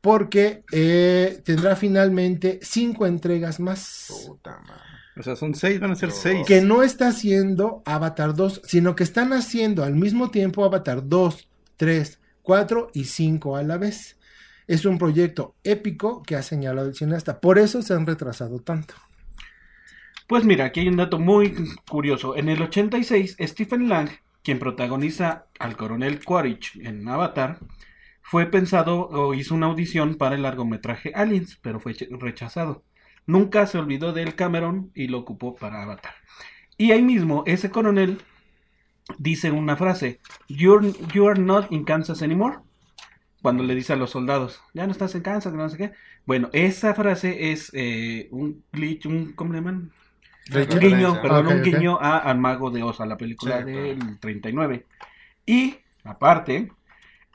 [SPEAKER 1] porque eh, tendrá finalmente cinco entregas más.
[SPEAKER 4] Puta madre.
[SPEAKER 2] O sea, son seis, van a ser seis.
[SPEAKER 1] Que no está haciendo Avatar 2, sino que están haciendo al mismo tiempo Avatar 2, 3, 4 y 5 a la vez. es un proyecto épico que ha señalado el cineasta. Por eso se han retrasado tanto.
[SPEAKER 3] Pues mira, aquí hay un dato muy curioso. En el 86, Stephen Lang, quien protagoniza al coronel Quaritch en Avatar, fue pensado o hizo una audición para el largometraje Aliens, pero fue rechazado. Nunca se olvidó del Cameron y lo ocupó para Avatar. Y ahí mismo, ese coronel dice una frase, You're, you are not in Kansas anymore. Cuando le dice a los soldados, ya no estás en Kansas, no sé qué. Bueno, esa frase es eh, un glitch, un, ¿cómo le llaman? Un guiño, perdón, un guiño a Al Mago de Oz, a la película
[SPEAKER 4] Sí,
[SPEAKER 3] del 39. Y, aparte,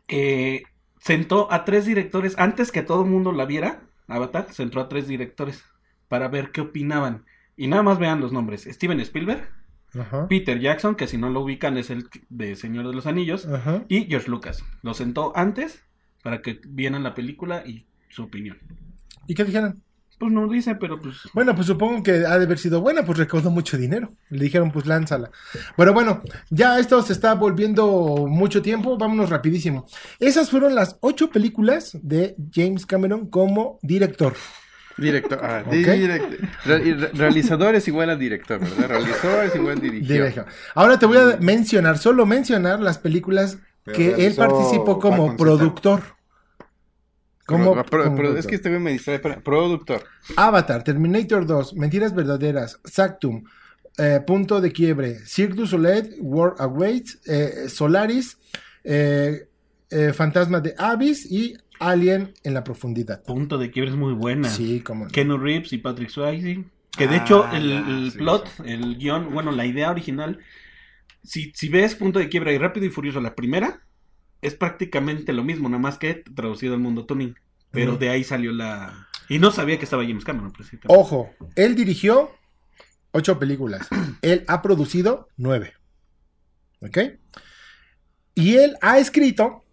[SPEAKER 3] eh, sentó a tres directores, antes que todo el mundo la viera, Avatar, sentó a tres directores para ver qué opinaban. Y nada más vean los nombres. Steven Spielberg,
[SPEAKER 1] Ajá.
[SPEAKER 3] Peter Jackson, que si no lo ubican es el de Señor de los Anillos,
[SPEAKER 1] Ajá.
[SPEAKER 3] y George Lucas. Lo sentó antes para que vieran la película y su opinión.
[SPEAKER 1] ¿Y qué dijeron?
[SPEAKER 3] Pues no dice, pero pues...
[SPEAKER 1] Bueno, pues supongo que ha de haber sido buena, pues recaudó mucho dinero. Le dijeron, pues lánzala. Pero bueno, ya esto se está volviendo mucho tiempo, vámonos rapidísimo. Esas fueron las ocho películas de James Cameron como director.
[SPEAKER 2] Director. Ah,
[SPEAKER 1] Ok.
[SPEAKER 2] direct- re- y re- realizador es igual a director, ¿verdad? Realizador es igual a.
[SPEAKER 1] Director. Ahora te voy a mencionar, solo mencionar las películas
[SPEAKER 4] Pero
[SPEAKER 1] que él participó como productor. Como,
[SPEAKER 2] Pro- pro-
[SPEAKER 1] como
[SPEAKER 2] pro- es que este me distrae. espera, Productor.
[SPEAKER 1] Avatar, Terminator 2, Mentiras Verdaderas, Sactum, eh, Punto de Quiebre, Cirque du Soleil, War Awaits, eh, Solaris, eh, eh, Fantasma de Abyss y Alien en la Profundidad.
[SPEAKER 3] Punto de quiebre es muy buena.
[SPEAKER 1] Sí, como
[SPEAKER 3] Keanu Reeves y Patrick Swayze. Que de
[SPEAKER 4] Ah,
[SPEAKER 3] hecho el,
[SPEAKER 4] ya,
[SPEAKER 3] el
[SPEAKER 4] sí,
[SPEAKER 3] plot,
[SPEAKER 4] sí.
[SPEAKER 3] el guion, bueno, la idea original, si, si ves Punto de Quiebra y Rápido y Furioso, la primera, es prácticamente lo mismo, nada más que traducido al mundo tuning. Pero de ahí salió la... Y no sabía que estaba James Cameron.
[SPEAKER 1] Ojo, él dirigió ocho películas. él ha producido nueve. ¿Ok? Y él ha escrito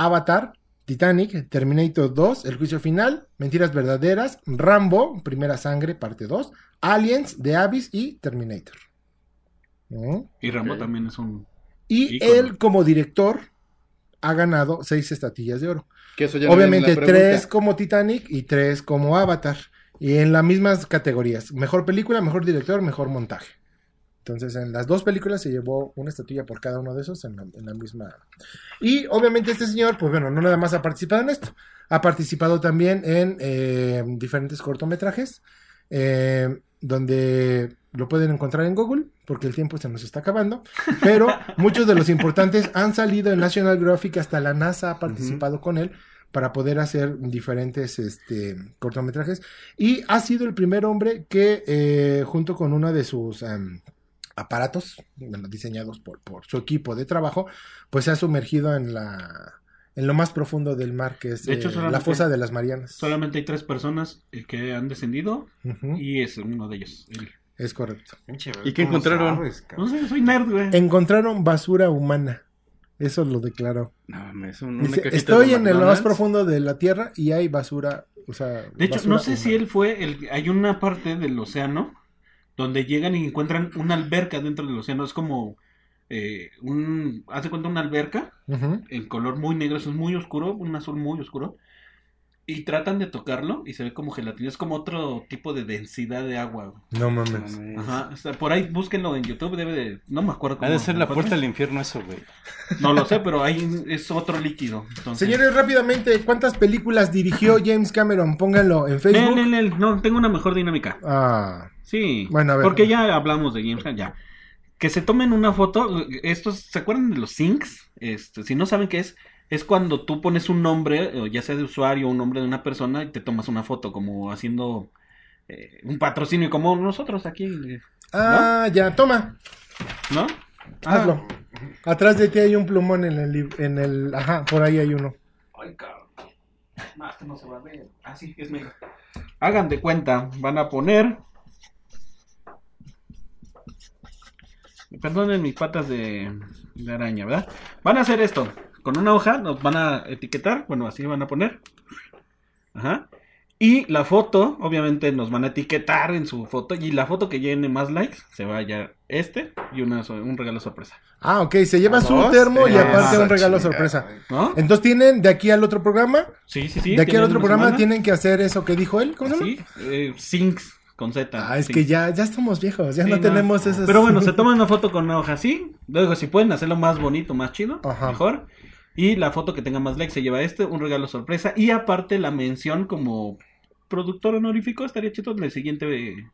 [SPEAKER 1] Avatar, Titanic, Terminator 2, El Juicio Final, Mentiras Verdaderas, Rambo, Primera Sangre, parte 2, Aliens, The Abyss y Terminator. ¿Mm?
[SPEAKER 3] Y Rambo también es un...
[SPEAKER 1] Y
[SPEAKER 3] Ícono.
[SPEAKER 1] él como director ha ganado seis estatillas de oro.
[SPEAKER 2] Que eso ya
[SPEAKER 1] Obviamente tres como Titanic y tres como Avatar. Y en las mismas categorías. Mejor película, mejor director, mejor montaje. Entonces en las dos películas se llevó una estatuilla por cada uno de esos en la, en la misma. Y obviamente este señor, pues bueno, no nada más ha participado en esto. Ha participado también en eh, diferentes cortometrajes. eh, donde lo pueden encontrar en Google, porque el tiempo se nos está acabando. Pero muchos de los importantes han salido en National Geographic, hasta la NASA ha participado con él para poder hacer diferentes este, cortometrajes. Y ha sido el primer hombre que, eh, junto con uno de sus em, aparatos, bueno, diseñados por, por su equipo de trabajo, pues se ha sumergido en la en lo más profundo del mar, que es
[SPEAKER 3] De hecho,
[SPEAKER 1] eh, la fosa de las Marianas.
[SPEAKER 3] Solamente hay tres personas eh, que han descendido y es uno de ellos. él.
[SPEAKER 1] Es correcto.
[SPEAKER 2] ¿Y qué
[SPEAKER 4] ¿cómo
[SPEAKER 2] encontraron?
[SPEAKER 4] sabes?
[SPEAKER 3] No sé, soy nerd, güey.
[SPEAKER 1] Encontraron basura humana. Eso lo declaró.
[SPEAKER 2] No,
[SPEAKER 1] Dice, estoy
[SPEAKER 2] de
[SPEAKER 1] en el más
[SPEAKER 2] McDonald's".
[SPEAKER 1] profundo de la Tierra y hay basura. O sea,
[SPEAKER 3] De hecho, no sé si él fue el... Hay una parte del océano donde llegan y encuentran una alberca dentro del océano. Es como eh, un... Hace cuenta una alberca
[SPEAKER 1] Ujú.
[SPEAKER 3] en color muy negro, eso es muy oscuro, un azul muy oscuro. Y tratan de tocarlo y se ve como gelatina. Es como otro tipo de densidad de agua. güey.
[SPEAKER 1] No
[SPEAKER 2] No
[SPEAKER 1] mames.
[SPEAKER 3] Ajá. o sea, por ahí búsquenlo en YouTube, debe de... No me acuerdo
[SPEAKER 2] Ha
[SPEAKER 3] cómo
[SPEAKER 2] de ser
[SPEAKER 3] lo
[SPEAKER 2] la puerta al infierno eso, güey.
[SPEAKER 3] No lo sé, pero ahí es otro líquido. Entonces...
[SPEAKER 1] Señores, rápidamente, ¿cuántas películas dirigió James Cameron? Pónganlo en Facebook.
[SPEAKER 3] nen, nen, no, tengo una mejor dinámica.
[SPEAKER 1] Ah,
[SPEAKER 3] Sí.
[SPEAKER 1] Bueno, a ver.
[SPEAKER 3] Porque ya hablamos de James Gunn, ya. Que se tomen una foto. Estos, ¿se acuerdan de los syncs? Este, si no saben qué es, es cuando tú pones un nombre, ya sea de usuario o un nombre de una persona, y te tomas una foto, como haciendo eh, un patrocinio, como nosotros aquí, eh,
[SPEAKER 1] ah ya, toma,
[SPEAKER 3] ¿no? Ah,
[SPEAKER 1] hazlo. Atrás de ti hay un plumón en el, en el, ajá, por ahí hay uno.
[SPEAKER 3] Ay, cabrón. No, esto no se va a ver. Ah, sí, es negro. Hagan de cuenta, van a poner. Perdonen mis patas de, de araña, ¿verdad? Van a hacer esto. Con una hoja nos van a etiquetar. Bueno, así van a poner. Ajá. Y la foto, obviamente nos van a etiquetar en su foto. Y la foto que llene más likes se va a hallar este y una, un regalo sorpresa.
[SPEAKER 1] Ah, ok, se lleva su termo y
[SPEAKER 2] Eh,
[SPEAKER 1] aparte un regalo sorpresa. Entonces tienen de aquí al otro programa,
[SPEAKER 3] Sí, sí, sí.
[SPEAKER 1] de aquí al otro programa
[SPEAKER 3] semana.
[SPEAKER 1] tienen que hacer eso que dijo él, ¿cómo se llama?
[SPEAKER 3] Sí, eh, Sinks con Z.
[SPEAKER 1] Ah, es que ya, ya estamos viejos, ya
[SPEAKER 3] Sí,
[SPEAKER 1] no,
[SPEAKER 3] no.
[SPEAKER 1] tenemos esas.
[SPEAKER 3] Pero bueno, se toman una foto con una hoja así. Luego, si pueden hacerlo más bonito, más chido,
[SPEAKER 1] Ajá.
[SPEAKER 3] mejor. Y la foto que tenga más likes se lleva este, un regalo sorpresa. Y aparte la mención como productor honorífico estaría chido en el siguiente.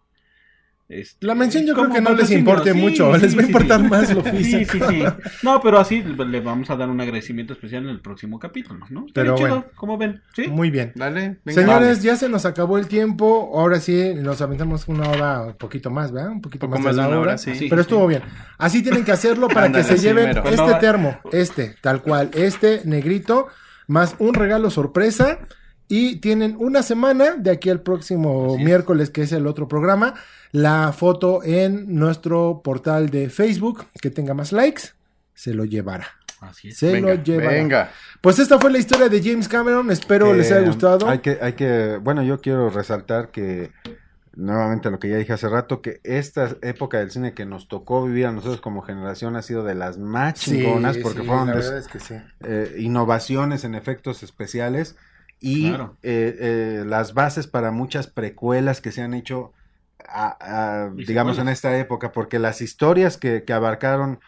[SPEAKER 3] Este,
[SPEAKER 1] La mención yo creo que no les importe
[SPEAKER 3] Sí,
[SPEAKER 1] mucho,
[SPEAKER 3] sí,
[SPEAKER 1] les va a importar
[SPEAKER 3] sí.
[SPEAKER 1] más lo físico.
[SPEAKER 3] sí, sí. No, pero así le vamos a dar un agradecimiento especial en el próximo capítulo, ¿no?
[SPEAKER 1] Pero
[SPEAKER 3] chido,
[SPEAKER 1] bueno.
[SPEAKER 3] como ven. Sí.
[SPEAKER 1] Muy bien.
[SPEAKER 2] Dale, venga.
[SPEAKER 1] Señores, ya se nos acabó el tiempo. Ahora sí, nos aventamos una hora, un poquito más, ¿verdad? Un poquito
[SPEAKER 2] Poco
[SPEAKER 1] más, de
[SPEAKER 2] más de
[SPEAKER 1] la hora.
[SPEAKER 2] hora.
[SPEAKER 1] Pero estuvo bien. Así tienen que hacerlo para
[SPEAKER 2] Ándale,
[SPEAKER 1] que se
[SPEAKER 2] sí,
[SPEAKER 1] lleven
[SPEAKER 2] mero.
[SPEAKER 1] este termo, este, tal cual, este negrito, más un regalo sorpresa. Y tienen una semana de aquí al próximo
[SPEAKER 2] Así es.
[SPEAKER 1] miércoles, que es el otro programa, la foto en nuestro portal de Facebook, que tenga más likes, se lo llevará.
[SPEAKER 3] Así es.
[SPEAKER 1] Se
[SPEAKER 2] venga,
[SPEAKER 1] lo llevará.
[SPEAKER 2] venga.
[SPEAKER 1] Pues esta fue la historia de James Cameron, espero les haya gustado.
[SPEAKER 4] Hay que, hay que, bueno, yo quiero resaltar que, nuevamente lo que ya dije hace rato, que esta época del cine que nos tocó vivir a nosotros como generación ha sido de las más chingonas, porque
[SPEAKER 1] sí,
[SPEAKER 4] fueron des-
[SPEAKER 1] verdad es que sí.
[SPEAKER 4] eh, innovaciones en efectos especiales y
[SPEAKER 3] Claro.
[SPEAKER 4] eh, eh, las bases para muchas precuelas que se han hecho, a- a,
[SPEAKER 3] Y
[SPEAKER 4] digamos, en esta época, porque las historias que, que abarcaron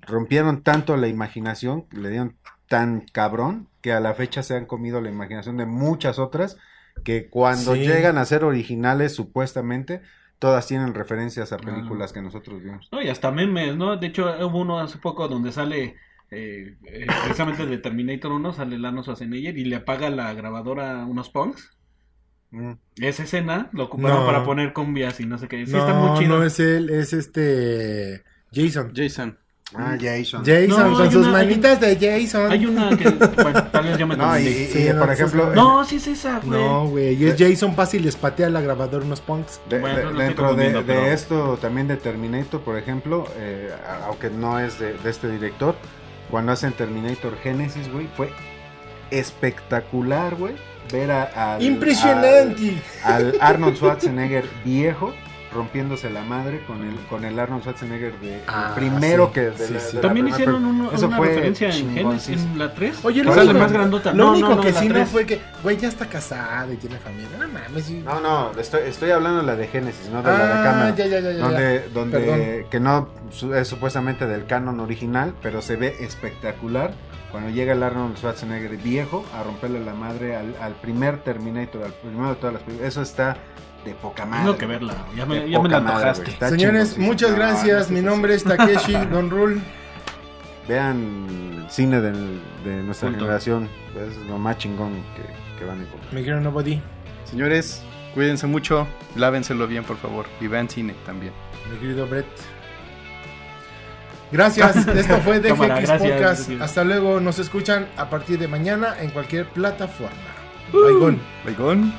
[SPEAKER 4] rompieron tanto la imaginación, le dieron tan cabrón, que a la fecha se han comido la imaginación de muchas otras, que cuando
[SPEAKER 1] Sí.
[SPEAKER 4] llegan a ser originales, supuestamente, todas tienen referencias a
[SPEAKER 3] Claro.
[SPEAKER 4] películas que nosotros vimos.
[SPEAKER 3] No, y hasta memes, ¿no? De hecho, hubo uno hace poco donde sale, eh, eh, precisamente de Terminator 1, sale Lano Schwarzenegger y le apaga la grabadora a unos punks.
[SPEAKER 4] Mm.
[SPEAKER 3] Esa escena lo ocuparon
[SPEAKER 1] No.
[SPEAKER 3] para poner cumbias y no sé qué. Sí,
[SPEAKER 1] no,
[SPEAKER 3] está muy chido.
[SPEAKER 1] no es él, es este Jason.
[SPEAKER 2] Jason.
[SPEAKER 4] Ah, Jason.
[SPEAKER 1] Jason,
[SPEAKER 3] No,
[SPEAKER 1] con sus
[SPEAKER 3] una- hay
[SPEAKER 1] manitas de Jason.
[SPEAKER 3] Hay una que, bueno, tal vez yo me
[SPEAKER 4] No, y,
[SPEAKER 3] confundí.
[SPEAKER 4] y,
[SPEAKER 1] Sí, no,
[SPEAKER 4] por
[SPEAKER 1] eso
[SPEAKER 4] ejemplo,
[SPEAKER 1] es-
[SPEAKER 3] No, sí es esa, güey.
[SPEAKER 1] No, güey, y es Jason pasa y les patea la grabadora unos punks.
[SPEAKER 4] De-
[SPEAKER 3] Bueno,
[SPEAKER 4] de- dentro de,
[SPEAKER 3] pero-
[SPEAKER 4] esto también de Terminator, por ejemplo, eh, aunque no es de, de este director, cuando hacen Terminator Genesis, güey, fue espectacular, güey, ver a, al,
[SPEAKER 1] Impresionante.
[SPEAKER 4] al, al Arnold Schwarzenegger viejo rompiéndose la madre con el con el Arnold Schwarzenegger de el
[SPEAKER 1] Ah,
[SPEAKER 4] primero
[SPEAKER 1] sí,
[SPEAKER 4] que de
[SPEAKER 1] sí,
[SPEAKER 4] la-
[SPEAKER 1] sí.
[SPEAKER 4] de la
[SPEAKER 3] También hicieron
[SPEAKER 4] Eso
[SPEAKER 3] una
[SPEAKER 4] fue
[SPEAKER 3] referencia en Genesis, en la 3.
[SPEAKER 1] Oye, único,
[SPEAKER 3] más grandota.
[SPEAKER 1] lo
[SPEAKER 3] No,
[SPEAKER 1] único
[SPEAKER 3] no, no,
[SPEAKER 1] que sí no fue que, güey, ya está casado y tiene familia. No mames.
[SPEAKER 4] No, no, estoy, estoy hablando de la de Genesis, no de la de
[SPEAKER 1] ah,
[SPEAKER 4] Cameron.
[SPEAKER 1] ya, ya, ya, ya.
[SPEAKER 4] donde, donde
[SPEAKER 1] Perdón.
[SPEAKER 4] que no es supuestamente del canon original, pero se ve espectacular cuando llega el Arnold Schwarzenegger viejo a romperle la madre al, al primer Terminator, al primero de todas las películas. Eso está de poca madre.
[SPEAKER 3] Tengo que verla. Ya me,
[SPEAKER 4] De
[SPEAKER 3] ya me la
[SPEAKER 4] madre,
[SPEAKER 1] Señores, muchas
[SPEAKER 4] No,
[SPEAKER 1] gracias.
[SPEAKER 4] no,
[SPEAKER 1] Mi nombre es Takeshi Don Rule.
[SPEAKER 4] Vean cine del- de nuestra
[SPEAKER 3] Punto.
[SPEAKER 4] generación. Es lo más chingón que, que van a encontrar.
[SPEAKER 1] Me quiero nobody.
[SPEAKER 2] Señores, cuídense mucho, lávenselo bien, por favor. Y vean cine también.
[SPEAKER 1] Mi querido Brett. Gracias. Esto fue DGX
[SPEAKER 3] Cámara, gracias.
[SPEAKER 1] Podcast. Hasta luego. Nos escuchan a partir de mañana en cualquier plataforma. Bye, gone.
[SPEAKER 2] Bye, gone.